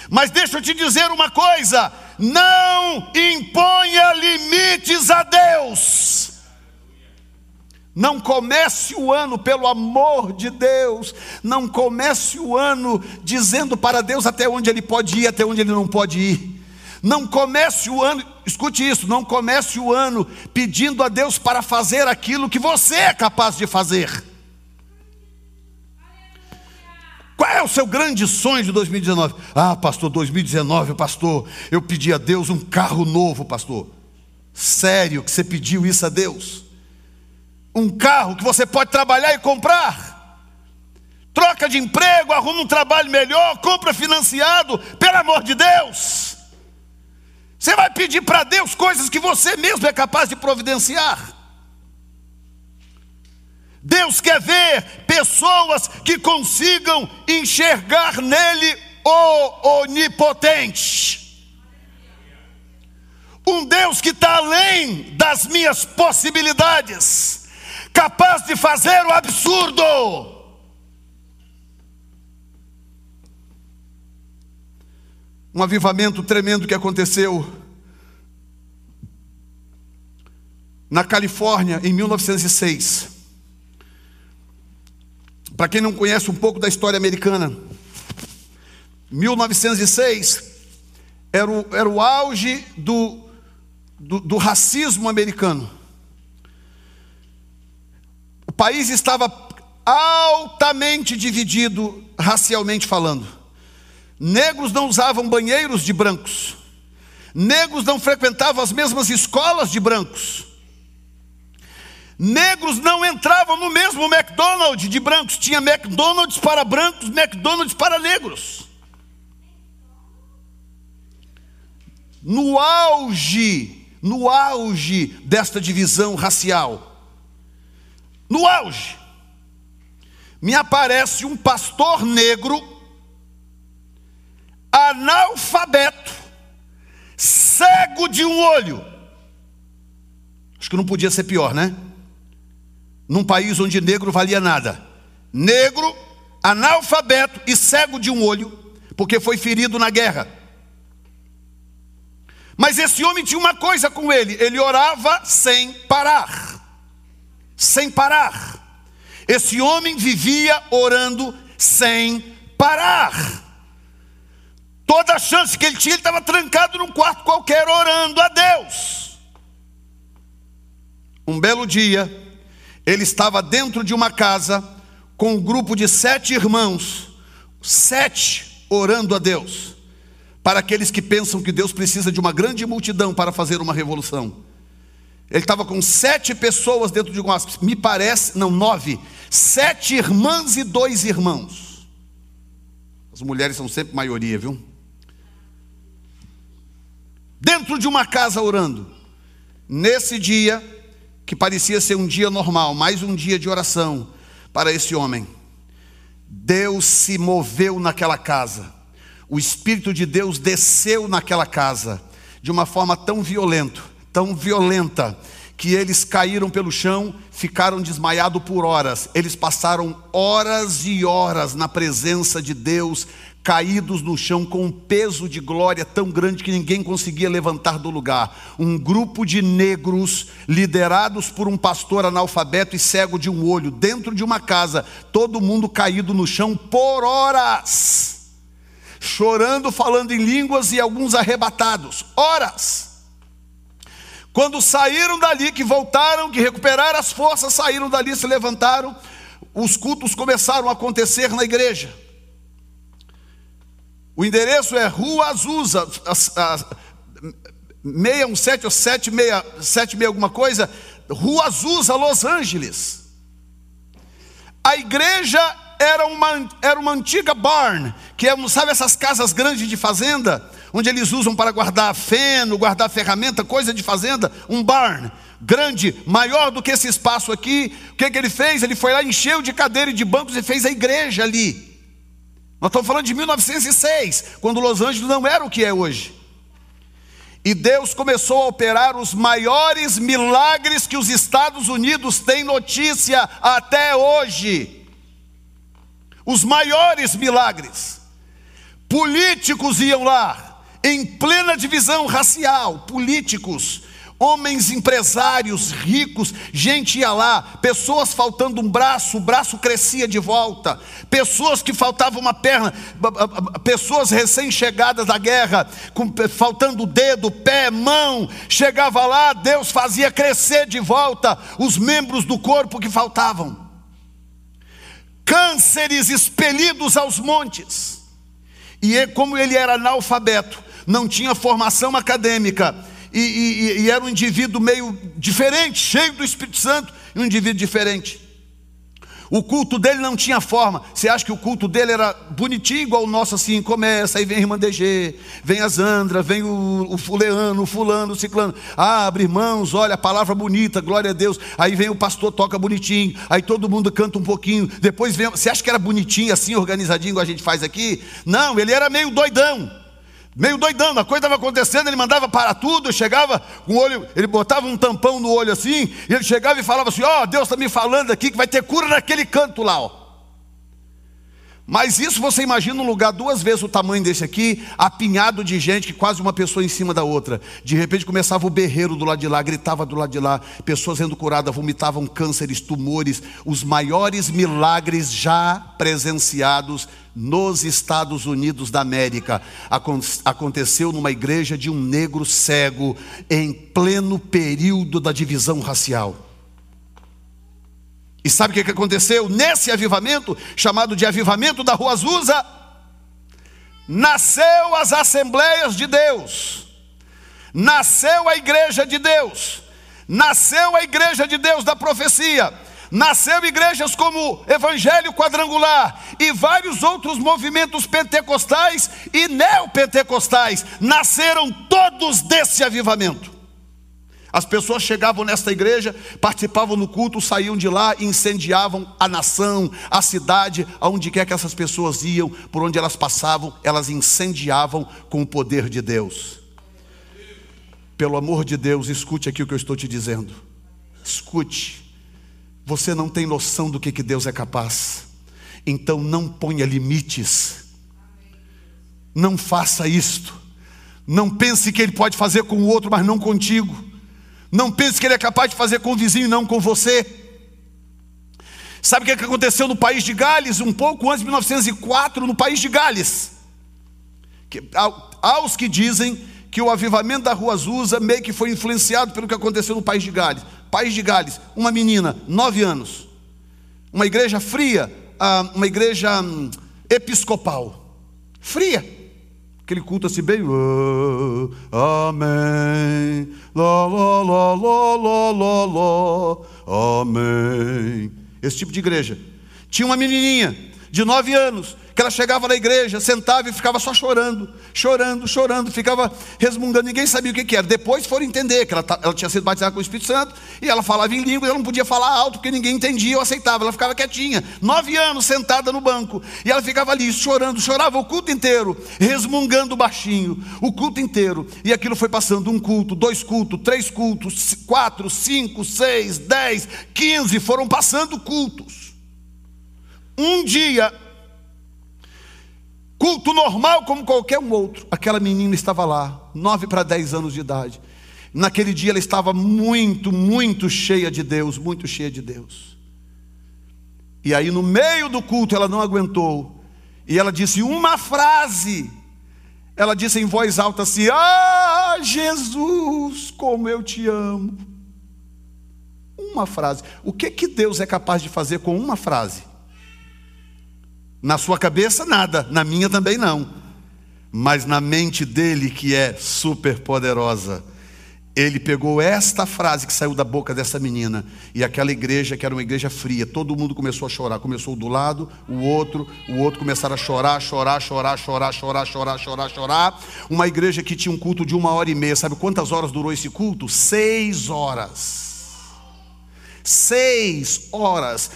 Mas deixa eu te dizer uma coisa: não imponha limites a Deus. Não comece o ano, pelo amor de Deus, não comece o ano dizendo para Deus até onde Ele pode ir, até onde Ele não pode ir. Não comece o ano, escute isso, não comece o ano pedindo a Deus para fazer aquilo que você é capaz de fazer. Qual é o seu grande sonho de 2019? Ah, pastor, 2019, pastor, eu pedi a Deus um carro novo, pastor. Sério que você pediu isso a Deus? Um carro que você pode trabalhar e comprar. Troca de emprego, arruma um trabalho melhor, compra financiado, pelo amor de Deus. Você vai pedir para Deus coisas que você mesmo é capaz de providenciar. Deus quer ver pessoas que consigam enxergar nele o onipotente. Um Deus que está além das minhas possibilidades, capaz de fazer o absurdo. Um avivamento tremendo que aconteceu na Califórnia em 1906. Para quem não conhece um pouco da história americana, 1906 era o, era o auge do, do, do racismo americano. O país estava altamente dividido racialmente falando. Negros não usavam banheiros de brancos. Negros não frequentavam as mesmas escolas de brancos. Negros não entravam no mesmo McDonald's de brancos, tinha McDonald's para brancos, McDonald's para negros. No auge, no auge desta divisão racial, no auge, me aparece um pastor negro, analfabeto, cego de um olho. Acho que não podia ser pior, né? num país onde negro valia nada. Negro, analfabeto e cego de um olho, porque foi ferido na guerra. Mas esse homem tinha uma coisa com ele: ele orava sem parar. sem parar. Esse homem vivia orando sem parar. Toda a chance que ele tinha, ele estava trancado num quarto qualquer orando a Deus. Um belo dia, ele estava dentro de uma casa com um grupo de sete irmãos, sete orando a Deus. Para aqueles que pensam que Deus precisa de uma grande multidão para fazer uma revolução. Ele estava com sete pessoas dentro de uma, me parece, não, nove, sete irmãs e dois irmãos. As mulheres são sempre maioria, viu? Dentro de uma casa orando. Nesse dia, que parecia ser um dia normal, mais um dia de oração para esse homem, Deus se moveu naquela casa. O Espírito de Deus desceu naquela casa de uma forma tão violenta tão violenta que eles caíram pelo chão, ficaram desmaiados por horas. Eles passaram horas e horas na presença de Deus, caídos no chão com um peso de glória tão grande que ninguém conseguia levantar do lugar. Um grupo de negros, liderados por um pastor analfabeto e cego de um olho, dentro de uma casa, todo mundo caído no chão por horas, chorando, falando em línguas e alguns arrebatados. Horas. Quando saíram dali, que voltaram, que recuperaram as forças, saíram dali, se levantaram, os cultos começaram a acontecer na igreja. O endereço é Rua Azusa, 617 ou 76, alguma coisa, Rua Azusa, Los Angeles. A igreja era uma, era uma antiga barn, que é, sabe essas casas grandes de fazenda? onde eles usam para guardar feno, guardar ferramenta, coisa de fazenda, um barn grande, maior do que esse espaço aqui. O que, que ele fez? Ele foi lá, encheu de cadeira e de bancos e fez a igreja ali. Nós estamos falando de 1906, quando Los Angeles não era o que é hoje. E Deus começou a operar os maiores milagres que os Estados Unidos têm notícia até hoje. Os maiores milagres. Políticos iam lá, em plena divisão racial, políticos, homens empresários, ricos, gente ia lá, pessoas faltando um braço, o braço crescia de volta, pessoas que faltava uma perna, pessoas recém-chegadas da guerra, com, faltando dedo, pé, mão, chegava lá, Deus fazia crescer de volta os membros do corpo que faltavam. Cânceres expelidos aos montes. E como ele era analfabeto, não tinha formação acadêmica e, e, e, era um indivíduo meio diferente, cheio do Espírito Santo, e um indivíduo diferente. O culto dele não tinha forma. Você acha que o culto dele era bonitinho, igual o nosso, assim? Começa, aí vem a irmã DG, vem a Zandra, vem o, o fuleano, o fulano, o ciclano. Abre, irmãos, olha palavra bonita, glória a Deus. Aí vem o pastor, toca bonitinho. Aí todo mundo canta um pouquinho. Depois vem. Você acha que era bonitinho, assim, organizadinho, igual a gente faz aqui? Não, ele era meio doidão meio doidão, a coisa estava acontecendo, ele mandava para tudo, chegava com o olho, ele botava um tampão no olho assim, e ele chegava e falava assim: Ó, oh, Deus está me falando aqui que vai ter cura naquele canto lá, ó. Mas isso você imagina um lugar duas vezes o tamanho desse aqui, apinhado de gente, que quase uma pessoa em cima da outra. De repente começava o berreiro do lado de lá, gritava do lado de lá, pessoas sendo curadas, vomitavam cânceres, tumores, os maiores milagres já presenciados nos Estados Unidos da América. Aconteceu numa igreja de um negro cego, em pleno período da divisão racial. E sabe o que aconteceu? Nesse avivamento, chamado de avivamento da Rua Azusa, nasceu as Assembleias de Deus, nasceu a Igreja de Deus, nasceu a Igreja de Deus da profecia, nasceu igrejas como Evangelho Quadrangular e vários outros movimentos pentecostais e neopentecostais, nasceram todos desse avivamento. As pessoas chegavam nesta igreja, participavam no culto, saíam de lá e incendiavam a nação, a cidade, aonde quer que essas pessoas iam, por onde elas passavam, elas incendiavam com o poder de Deus. Pelo amor de Deus, escute aqui o que eu estou te dizendo. Escute. Você não tem noção do que, que Deus é capaz. Então não ponha limites. Não faça isto. Não pense que Ele pode fazer com o outro, mas não contigo. Não pense que ele é capaz de fazer com o vizinho não com você. Sabe o que aconteceu no país de Gales, um pouco antes de 1904, no país de Gales? Que, aos que dizem que o avivamento da Rua Azusa meio que foi influenciado pelo que aconteceu no país de Gales. País de Gales, uma menina, nove anos, uma igreja fria, ah, uma igreja hum, episcopal, fria. Aquele culto assim bem, oh, amém, lá, lá, lá, lá, lá, lá, lá, amém. Esse tipo de igreja. Tinha uma menininha de nove anos, que ela chegava na igreja, sentava e ficava só chorando, chorando, chorando, ficava resmungando, ninguém sabia o que, que era. Depois foram entender que ela, ela, tinha sido batizada com o Espírito Santo e ela falava em língua, ela não podia falar alto porque ninguém entendia ou aceitava, ela ficava quietinha, nove anos sentada no banco, e ela ficava ali chorando, chorava o culto inteiro, resmungando baixinho, o culto inteiro, e aquilo foi passando um culto, dois cultos, três cultos, quatro, cinco, seis, dez, quinze, foram passando cultos. Um dia culto normal como qualquer um outro. Aquela menina estava lá, nove para dez anos de idade. Naquele dia ela estava muito, muito cheia de Deus, muito cheia de Deus. E aí no meio do culto ela não aguentou. E ela disse uma frase. Ela disse em voz alta assim: Ah, Jesus, como eu te amo. Uma frase. O que que Deus é capaz de fazer com uma frase? Na sua cabeça, nada, na minha também não. Mas na mente dele, que é super poderosa, ele pegou esta frase que saiu da boca dessa menina, e aquela igreja, que era uma igreja fria, todo mundo começou a chorar. Começou do lado, o outro, o outro começaram a chorar, chorar, chorar, chorar, chorar, chorar, chorar, chorar. Uma igreja que tinha um culto de uma hora e meia. Sabe quantas horas durou esse culto? Seis horas. Seis horas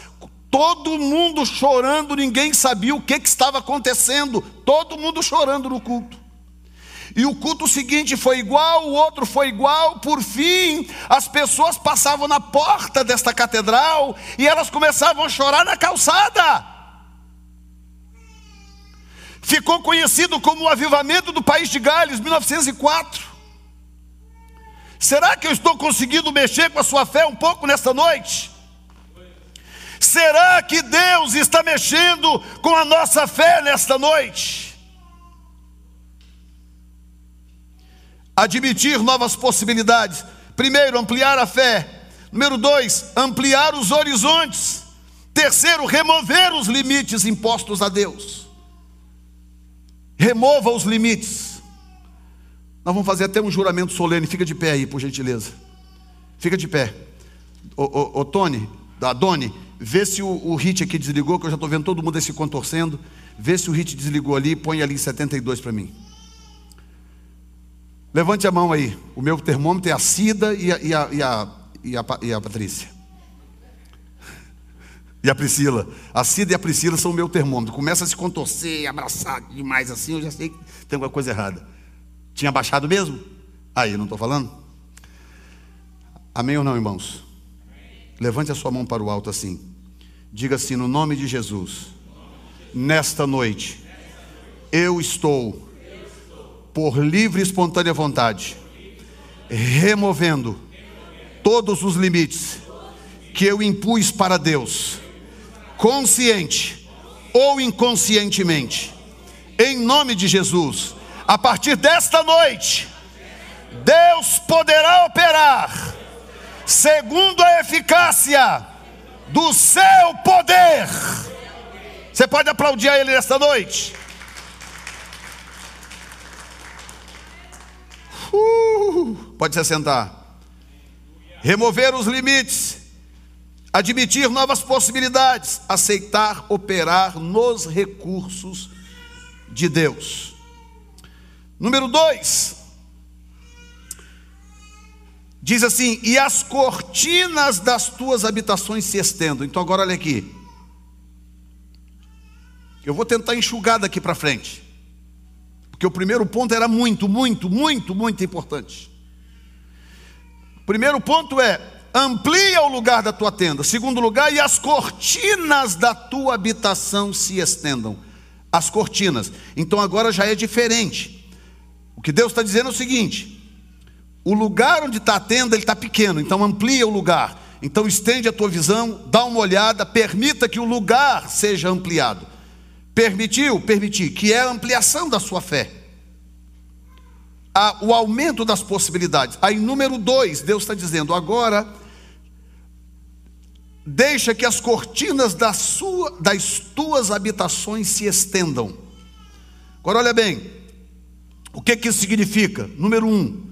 todo mundo chorando, ninguém sabia o que, que estava acontecendo, todo mundo chorando no culto. E o culto seguinte foi igual, o outro foi igual, por fim, as pessoas passavam na porta desta catedral e elas começavam a chorar na calçada. Ficou conhecido como o avivamento do país de Gales, 1904. Será que eu estou conseguindo mexer com a sua fé um pouco nesta noite? Será que Deus está mexendo com a nossa fé nesta noite? Admitir novas possibilidades. Primeiro, ampliar a fé. Número dois, ampliar os horizontes. Terceiro, remover os limites impostos a Deus. Remova os limites. Nós vamos fazer até um juramento solene. Fica de pé aí, por gentileza. Fica de pé. Ô Tony, da Doni, Vê se o, o hit aqui desligou, que eu já estou vendo todo mundo aí se contorcendo. Vê se o hit desligou ali, põe ali em 72 para mim. Levante a mão aí. O meu termômetro é a Cida e a, e a, e a, e a, e a Patrícia. E a Priscila. A Cida e a Priscila são o meu termômetro. Começa a se contorcer, abraçar demais assim, eu já sei que tem alguma coisa errada. Tinha baixado mesmo? Aí, não estou falando? Amém ou não, irmãos? Levante a sua mão para o alto assim. Diga assim: no nome de Jesus, nesta noite, eu estou, por livre e espontânea vontade, removendo todos os limites que eu impus para Deus, consciente ou inconscientemente, em nome de Jesus, a partir desta noite, Deus poderá operar segundo a eficácia do seu poder. Você pode aplaudir a Ele nesta noite? Uh, pode se sentar. Remover os limites, admitir novas possibilidades, aceitar operar nos recursos de Deus. Número dois, Diz assim: e as cortinas das tuas habitações se estendam. Então agora olha aqui. Eu vou tentar enxugar daqui para frente. Porque o primeiro ponto era muito, muito, muito, muito importante. O primeiro ponto é: amplia o lugar da tua tenda. Segundo lugar, e as cortinas da tua habitação se estendam. As cortinas. Então agora já é diferente. O que Deus está dizendo é o seguinte: o lugar onde está a tenda, ele está pequeno, então amplia o lugar. Então estende a tua visão, dá uma olhada, permita que o lugar seja ampliado. Permitiu? Permitir, que é a ampliação da sua fé. O aumento das possibilidades. Aí, número dois, Deus está dizendo: agora, deixa que as cortinas da sua, das tuas habitações se estendam. Agora, olha bem, o que, que isso significa? Número um,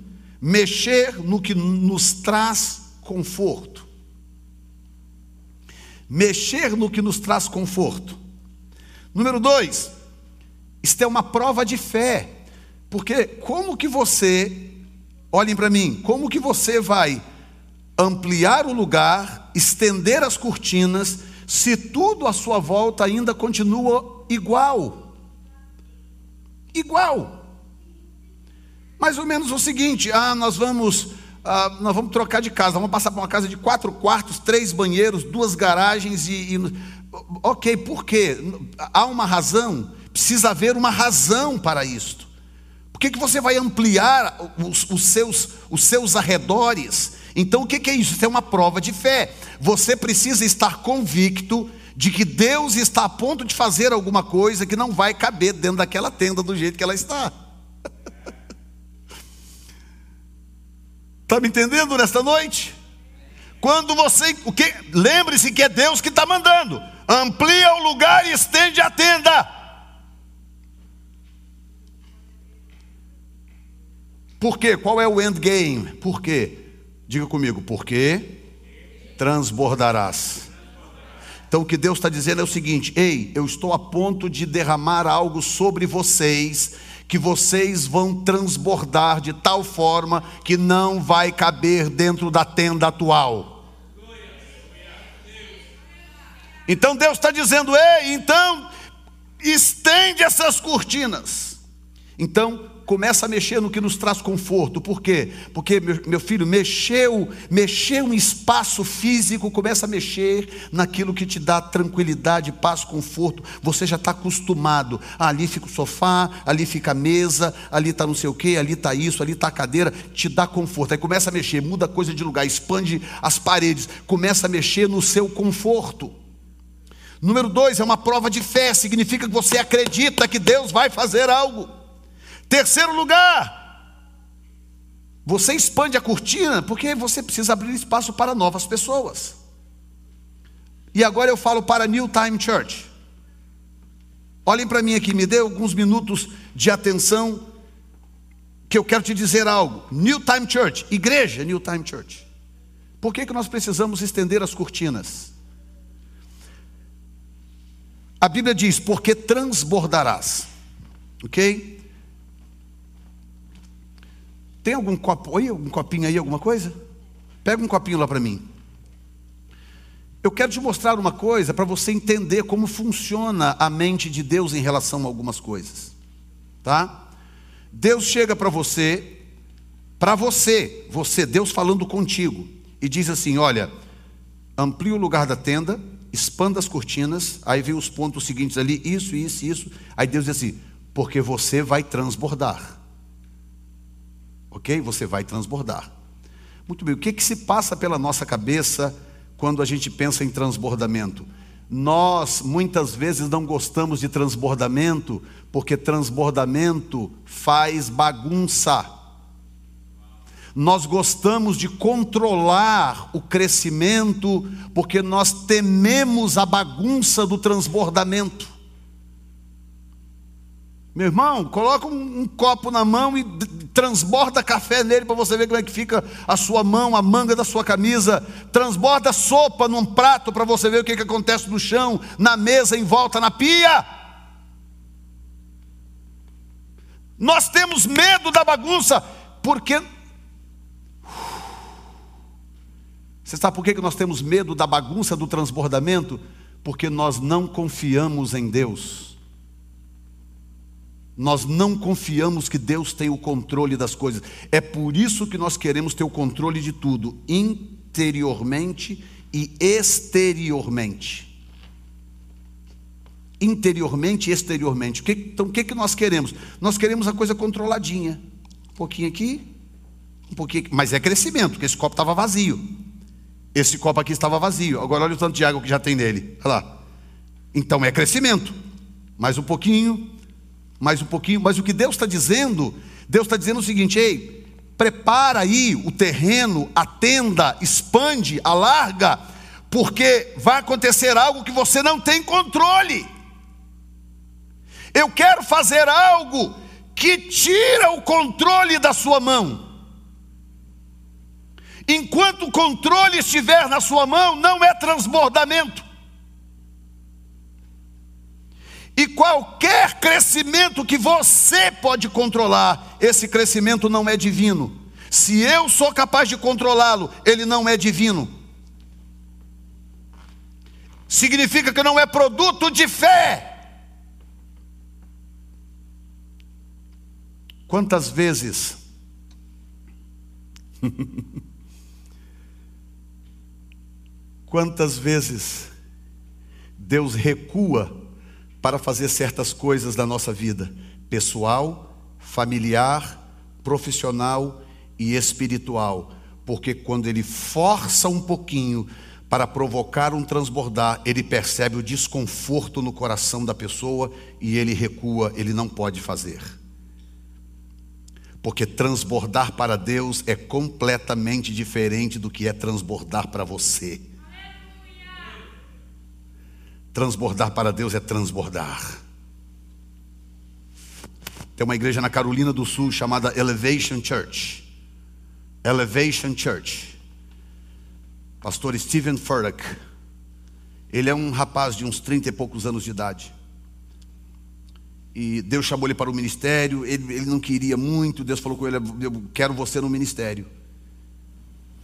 mexer no que nos traz conforto. Mexer no que nos traz conforto. Número dois, isto é uma prova de fé, porque como que você, olhem para mim, como que você vai ampliar o lugar, estender as cortinas, se tudo à sua volta ainda continua igual? Igual. Mais ou menos o seguinte: ah, nós vamos ah, nós vamos trocar de casa, vamos passar para uma casa de quatro quartos, três banheiros, duas garagens e, e Ok, por quê? Há uma razão, precisa haver uma razão para isto. Por que, que você vai ampliar os, os, seus, os seus arredores? Então, o que, que é isso? Isso é uma prova de fé. Você precisa estar convicto de que Deus está a ponto de fazer alguma coisa que não vai caber dentro daquela tenda do jeito que ela está. Está me entendendo nesta noite? Quando você, o que? Lembre-se que é Deus que está mandando amplia o lugar e estende a tenda. Por quê? Qual é o endgame? Por quê? Diga comigo, porque transbordarás. Então o que Deus está dizendo é o seguinte: ei, eu estou a ponto de derramar algo sobre vocês, que vocês vão transbordar de tal forma que não vai caber dentro da tenda atual. Então Deus está dizendo: ei, então estende essas cortinas. Então começa a mexer no que nos traz conforto. Por quê? Porque meu filho mexeu, mexeu em espaço físico, começa a mexer naquilo que te dá tranquilidade, paz, conforto. Você já está acostumado. Ah, ali fica o sofá, ali fica a mesa, ali está não sei o que, ali está isso, ali está a cadeira. Te dá conforto. Aí começa a mexer, muda a coisa de lugar, expande as paredes, começa a mexer no seu conforto. Número dois, é uma prova de fé, significa que você acredita que Deus vai fazer algo. Terceiro lugar, você expande a cortina porque você precisa abrir espaço para novas pessoas. E agora eu falo para New Time Church. Olhem para mim aqui, me dê alguns minutos de atenção, que eu quero te dizer algo. New Time Church, igreja New Time Church. Por que, que nós precisamos estender as cortinas? A Bíblia diz: porque transbordarás. Ok? Tem algum copo aí, algum copinho aí, alguma coisa? Pega um copinho lá para mim. Eu quero te mostrar uma coisa para você entender como funciona a mente de Deus em relação a algumas coisas. Tá? Deus chega para você, para você, você, Deus falando contigo, e diz assim: olha, amplie o lugar da tenda, expanda as cortinas, aí vem os pontos seguintes ali, isso, isso, isso. Aí Deus diz assim: porque você vai transbordar. Ok? Você vai transbordar. Muito bem, o que, que se passa pela nossa cabeça quando a gente pensa em transbordamento? Nós muitas vezes não gostamos de transbordamento, porque transbordamento faz bagunça. Nós gostamos de controlar o crescimento, porque nós tememos a bagunça do transbordamento. Meu irmão, coloca um, um copo na mão e transborda café nele para você ver como é que fica a sua mão, a manga da sua camisa. Transborda sopa num prato para você ver o que, que acontece no chão, na mesa, em volta, na pia. Nós temos medo da bagunça, porque Você sabe por que nós temos medo da bagunça do transbordamento? Porque nós não confiamos em Deus. Nós não confiamos que Deus tem o controle das coisas. É por isso que nós queremos ter o controle de tudo, interiormente e exteriormente. Interiormente e exteriormente. Então, o que, que nós queremos? Nós queremos a coisa controladinha. Um pouquinho aqui, um pouquinho aqui. Mas é crescimento, porque esse copo estava vazio. Esse copo aqui estava vazio. Agora olha o tanto de água que já tem nele. Olha lá. Então é crescimento. Mais um pouquinho, mais um pouquinho. Mas o que Deus está dizendo, Deus está dizendo o seguinte: ei, prepara aí o terreno, a tenda, expande, alarga, porque vai acontecer algo que você não tem controle. Eu quero fazer algo que tira o controle da sua mão. Enquanto o controle estiver na sua mão, não é transbordamento. E qualquer crescimento que você pode controlar, esse crescimento não é divino. Se eu sou capaz de controlá-lo, ele não é divino. Significa que não é produto de fé. Quantas vezes [laughs] Quantas vezes Deus recua para fazer certas coisas da nossa vida, pessoal, familiar, profissional e espiritual, porque quando ele força um pouquinho para provocar um transbordar, ele percebe o desconforto no coração da pessoa e ele recua, ele não pode fazer. Porque transbordar para Deus é completamente diferente do que é transbordar para você. Transbordar para Deus é transbordar. Tem uma igreja na Carolina do Sul chamada Elevation Church. Elevation Church. Pastor Steven Furtick. Ele é um rapaz de uns trinta e poucos anos de idade e Deus chamou ele para o ministério. Ele, ele não queria muito. Deus falou com ele: Eu quero você no ministério,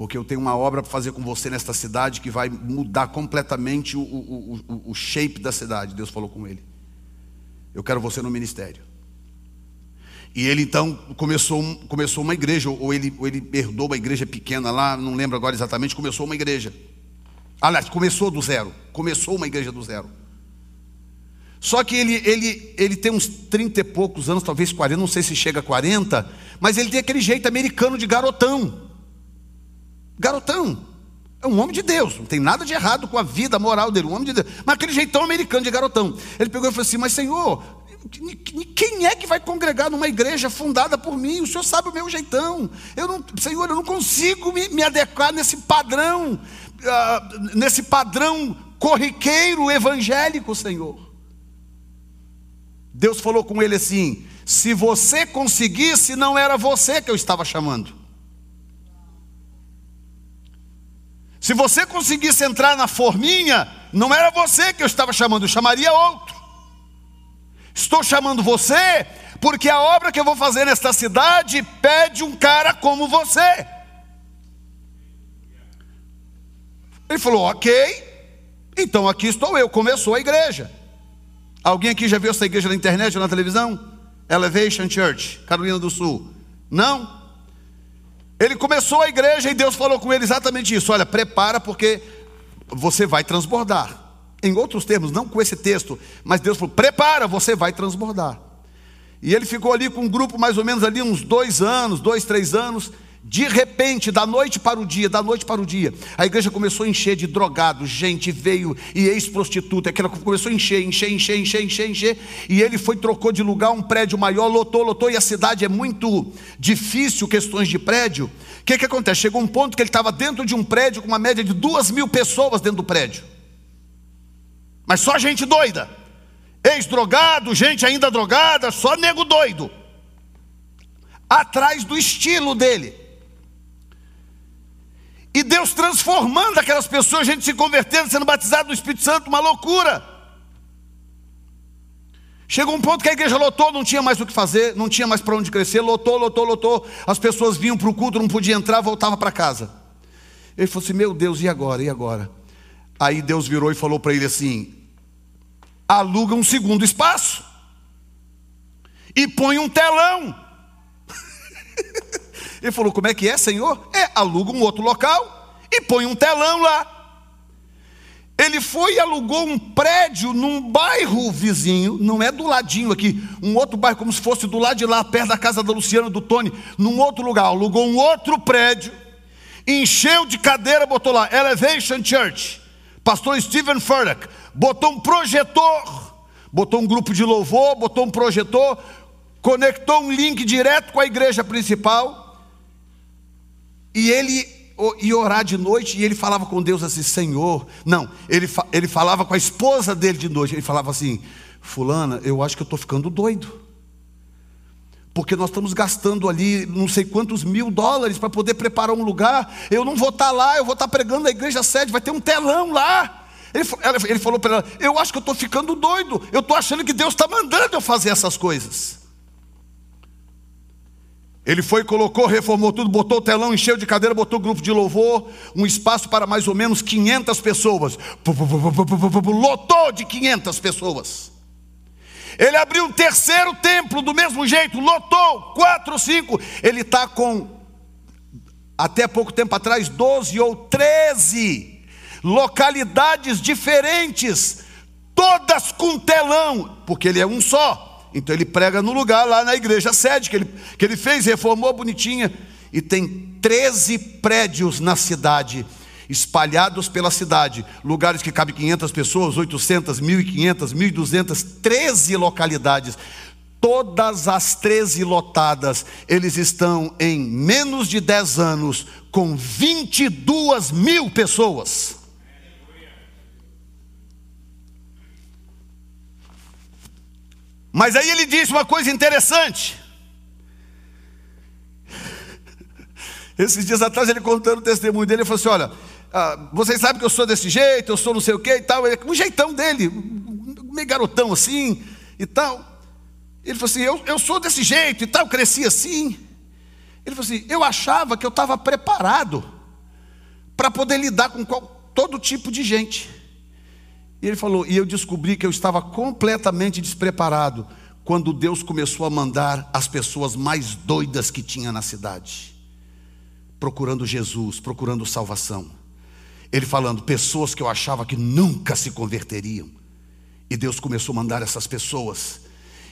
porque eu tenho uma obra para fazer com você nesta cidade que vai mudar completamente o, o, o, o shape da cidade. Deus falou com ele: Eu quero você no ministério. E ele então começou, começou uma igreja, ou ele, ou ele herdou uma igreja pequena lá, não lembro agora exatamente, começou uma igreja. Aliás, começou do zero. Começou uma igreja do zero. Só que ele, ele, ele tem uns 30 e poucos anos, talvez 40, não sei se chega a 40, mas ele tem aquele jeito americano de garotão. Garotão. É um homem de Deus, não tem nada de errado com a vida moral dele, um homem de Deus. Mas aquele jeitão americano de garotão. Ele pegou e falou assim: Mas Senhor, quem é que vai congregar numa igreja fundada por mim? O Senhor sabe o meu jeitão. Eu não, Senhor, eu não consigo me, me adequar nesse padrão, uh, nesse padrão corriqueiro evangélico, Senhor. Deus falou com ele assim: se você conseguisse, não era você que eu estava chamando. Se você conseguisse entrar na forminha, não era você que eu estava chamando, eu chamaria outro. Estou chamando você porque a obra que eu vou fazer nesta cidade pede um cara como você. Ele falou: Ok, então aqui estou eu. Começou a igreja. Alguém aqui já viu essa igreja na internet ou na televisão? Elevation Church, Carolina do Sul. Não? Ele começou a igreja e Deus falou com ele exatamente isso: olha, prepara porque você vai transbordar. Em outros termos, não com esse texto, mas Deus falou: prepara, você vai transbordar. E ele ficou ali com um grupo mais ou menos ali uns dois anos, dois, três anos. De repente, da noite para o dia, da noite para o dia, a igreja começou a encher de drogados, gente veio e ex-prostituta, aquela começou a encher, encher, encher, encher, encher, encher, e ele foi, trocou de lugar, um prédio maior, lotou, lotou, e a cidade é muito difícil, questões de prédio. O que, que acontece? Chegou um ponto que ele estava dentro de um prédio com uma média de duas mil pessoas dentro do prédio. Mas só gente doida. Ex-drogado, gente ainda drogada, só nego doido. Atrás do estilo dele. E Deus transformando aquelas pessoas, gente se convertendo, sendo batizado no Espírito Santo, uma loucura. Chegou um ponto que a igreja lotou, não tinha mais o que fazer, não tinha mais para onde crescer, lotou, lotou, lotou. As pessoas vinham para o culto, não podia entrar, voltava para casa. Ele falou assim: Meu Deus, e agora? E agora? Aí Deus virou e falou para ele assim: Aluga um segundo espaço e põe um telão. [laughs] Ele falou: Como é que é, Senhor? É, aluga um outro local e põe um telão lá. Ele foi e alugou um prédio num bairro vizinho, não é do ladinho aqui, um outro bairro, como se fosse do lado de lá, perto da casa da Luciana do Tony, num outro lugar. Alugou um outro prédio encheu de cadeira, botou lá Elevation Church, pastor Stephen Furtick, botou um projetor, botou um grupo de louvor, botou um projetor, conectou um link direto com a igreja principal, e ele ia orar de noite e ele falava com Deus assim: Senhor, não, ele, ele falava com a esposa dele de noite, ele falava assim: Fulana, eu acho que eu estou ficando doido porque nós estamos gastando ali não sei quantos mil dólares para poder preparar um lugar. Eu não vou estar tá lá, eu vou estar tá pregando na igreja sede, vai ter um telão lá. Ele, ele falou para ela: Eu acho que eu estou ficando doido, eu estou achando que Deus está mandando eu fazer essas coisas. Ele foi, colocou, reformou tudo, botou o telão, encheu de cadeira, botou o grupo de louvor, um espaço para mais ou menos 500 pessoas. Lotou de 500 pessoas. Ele abriu um terceiro templo do mesmo jeito, lotou, quatro, cinco. Ele está com, até pouco tempo atrás, 12 ou 13 localidades diferentes, todas com telão, porque ele é um só. Então ele prega no lugar lá na igreja sede que ele, que ele fez, reformou bonitinha. E tem 13 prédios na cidade espalhados pela cidade, lugares que cabem 500 pessoas, 800, 1.500, 1.200, 13 localidades. Todas as 13 lotadas, eles estão em menos de 10 anos com 22 mil pessoas. Mas aí ele disse uma coisa interessante. Esses dias atrás ele contando o testemunho dele, ele falou assim: Olha, ah, vocês sabem que eu sou desse jeito, eu sou não sei o que e tal. Um jeitão dele, meio garotão assim e tal. Ele falou assim: eu, eu sou desse jeito e tal, cresci assim. Ele falou assim: eu achava que eu estava preparado para poder lidar com qual, todo tipo de gente. E ele falou: e eu descobri que eu estava completamente despreparado quando Deus começou a mandar as pessoas mais doidas que tinha na cidade, procurando Jesus, procurando salvação. Ele falando, pessoas que eu achava que nunca se converteriam. E Deus começou a mandar essas pessoas.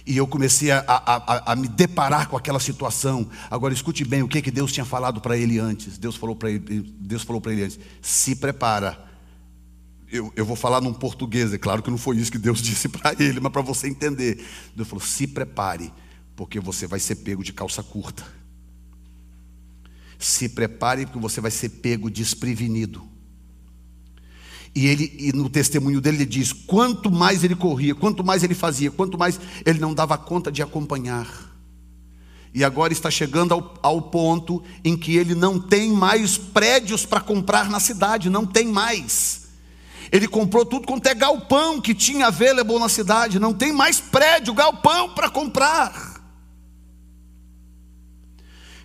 E eu comecei a, a, a, a me deparar com aquela situação. Agora escute bem o que, que Deus tinha falado para ele antes. Deus falou para ele, Deus falou para ele antes: se prepara. Eu, eu vou falar num português, é claro que não foi isso que Deus [laughs] disse para ele, mas para você entender. Deus falou: se prepare, porque você vai ser pego de calça curta. Se prepare, porque você vai ser pego desprevenido. E ele, e no testemunho dele, ele diz: quanto mais ele corria, quanto mais ele fazia, quanto mais ele não dava conta de acompanhar. E agora está chegando ao, ao ponto em que ele não tem mais prédios para comprar na cidade, não tem mais. Ele comprou tudo quanto é galpão que tinha available na cidade, não tem mais prédio, galpão para comprar.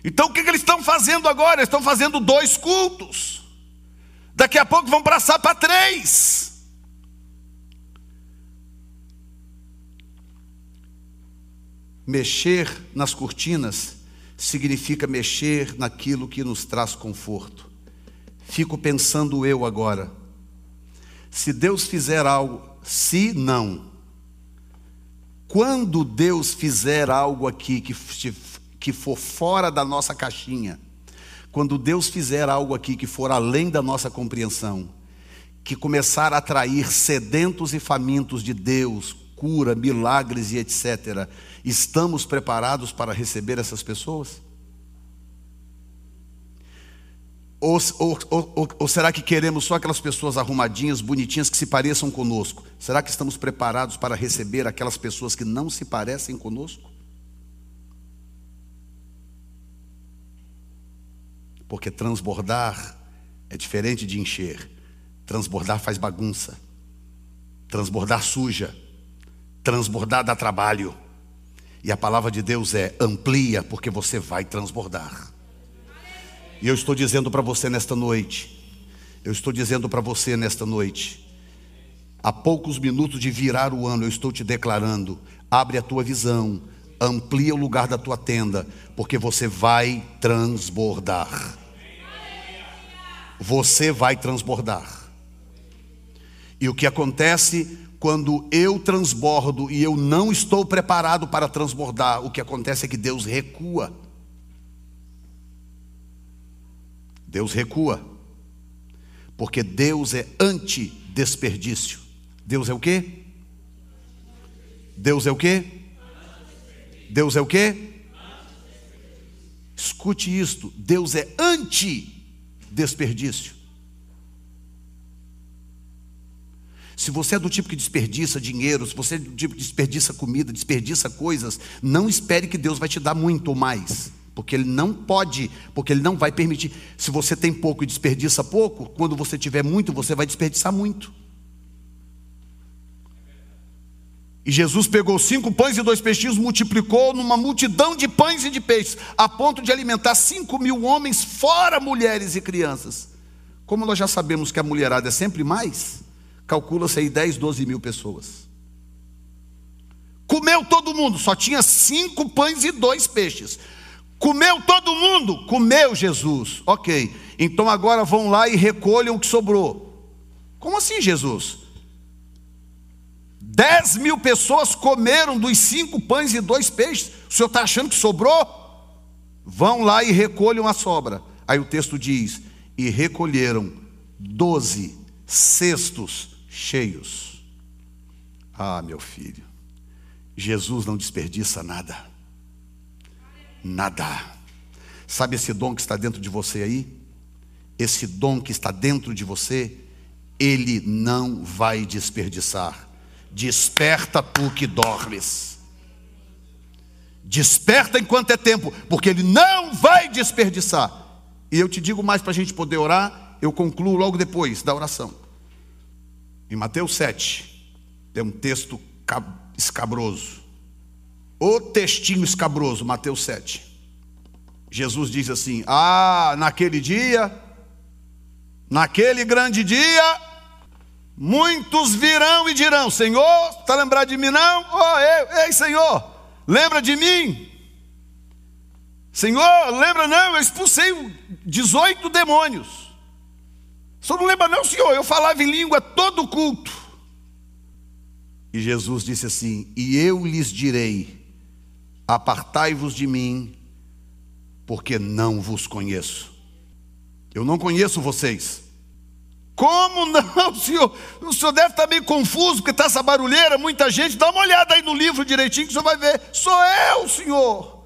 Então o que, que eles estão fazendo agora? Eles estão fazendo dois cultos. Daqui a pouco vão passar para três. Mexer nas cortinas significa mexer naquilo que nos traz conforto. Fico pensando eu agora. Se Deus fizer algo, se não, quando Deus fizer algo aqui que, que for fora da nossa caixinha, quando Deus fizer algo aqui que for além da nossa compreensão, que começar a atrair sedentos e famintos de Deus, cura, milagres e etc., estamos preparados para receber essas pessoas? Ou, ou, ou, ou, será que queremos só aquelas pessoas arrumadinhas, bonitinhas, que se pareçam conosco? Será que estamos preparados para receber aquelas pessoas que não se parecem conosco? Porque transbordar é diferente de encher. Transbordar faz bagunça. Transbordar suja. Transbordar dá trabalho. E a palavra de Deus é: amplia, porque você vai transbordar. E eu estou dizendo para você nesta noite, eu estou dizendo para você nesta noite, a poucos minutos de virar o ano, eu estou te declarando: abre a tua visão, amplia o lugar da tua tenda, porque você vai transbordar. Você vai transbordar. E o que acontece quando eu transbordo e eu não estou preparado para transbordar, o que acontece é que Deus recua. Deus recua. Porque Deus é anti-desperdício. Deus é o quê? Deus é o quê? Deus é o quê? Escute isto: Deus é anti-desperdício. Se você é do tipo que desperdiça dinheiro, se você é do tipo que desperdiça comida, desperdiça coisas, não espere que Deus vai te dar muito mais, porque Ele não pode, porque Ele não vai permitir. Se você tem pouco e desperdiça pouco, quando você tiver muito, você vai desperdiçar muito. E Jesus pegou cinco pães e dois peixinhos, multiplicou numa multidão de pães e de peixes, a ponto de alimentar cinco mil homens, fora mulheres e crianças. Como nós já sabemos que a mulherada é sempre mais, calcula-se aí 10, 12 mil pessoas. Comeu todo mundo, só tinha cinco pães e dois peixes. Comeu todo mundo? Comeu Jesus. Ok, então agora vão lá e recolham o que sobrou. Como assim, Jesus? Dez mil pessoas comeram dos cinco pães e dois peixes. O senhor está achando que sobrou? Vão lá e recolham a sobra. Aí o texto diz: e recolheram doze cestos cheios. Ah, meu filho, Jesus não desperdiça nada. Nada. Sabe esse dom que está dentro de você aí? Esse dom que está dentro de você, ele não vai desperdiçar. Desperta tu que dormes. Desperta enquanto é tempo, porque ele não vai desperdiçar. E eu te digo mais para a gente poder orar, eu concluo logo depois da oração. Em Mateus 7, tem um texto escabroso. O textinho escabroso, Mateus 7. Jesus diz assim: Ah, naquele dia, naquele grande dia, Muitos virão e dirão: Senhor, está lembrado de mim não? Oh, ei, ei, Senhor, lembra de mim? Senhor, lembra não? Eu expulsei 18 demônios. Senhor não lembra não, Senhor? Eu falava em língua todo culto. E Jesus disse assim: E eu lhes direi: Apartai-vos de mim, porque não vos conheço. Eu não conheço vocês. Como não, [laughs] senhor? O senhor deve estar meio confuso, porque está essa barulheira, muita gente. Dá uma olhada aí no livro direitinho que o senhor vai ver. Sou eu, senhor.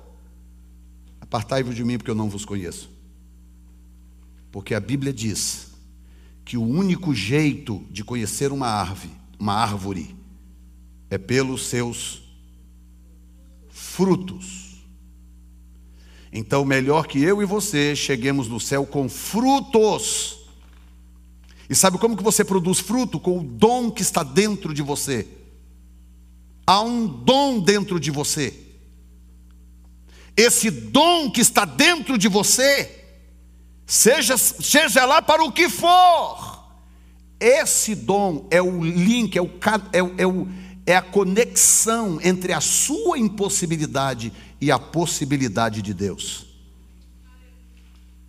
Apartai-vos de mim, porque eu não vos conheço. Porque a Bíblia diz que o único jeito de conhecer uma árvore, uma árvore, é pelos seus frutos. Então, melhor que eu e você cheguemos no céu com frutos e sabe como que você produz fruto? Com o dom que está dentro de você. Há um dom dentro de você. Esse dom que está dentro de você, seja, seja lá para o que for, esse dom é o link, é, o, é, é, o, é a conexão entre a sua impossibilidade e a possibilidade de Deus.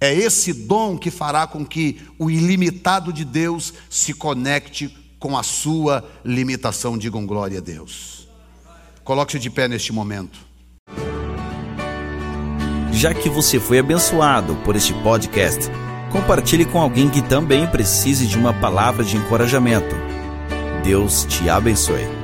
É esse dom que fará com que o ilimitado de Deus se conecte com a sua limitação. Digam glória a Deus. Coloque-se de pé neste momento. Já que você foi abençoado por este podcast, compartilhe com alguém que também precise de uma palavra de encorajamento. Deus te abençoe.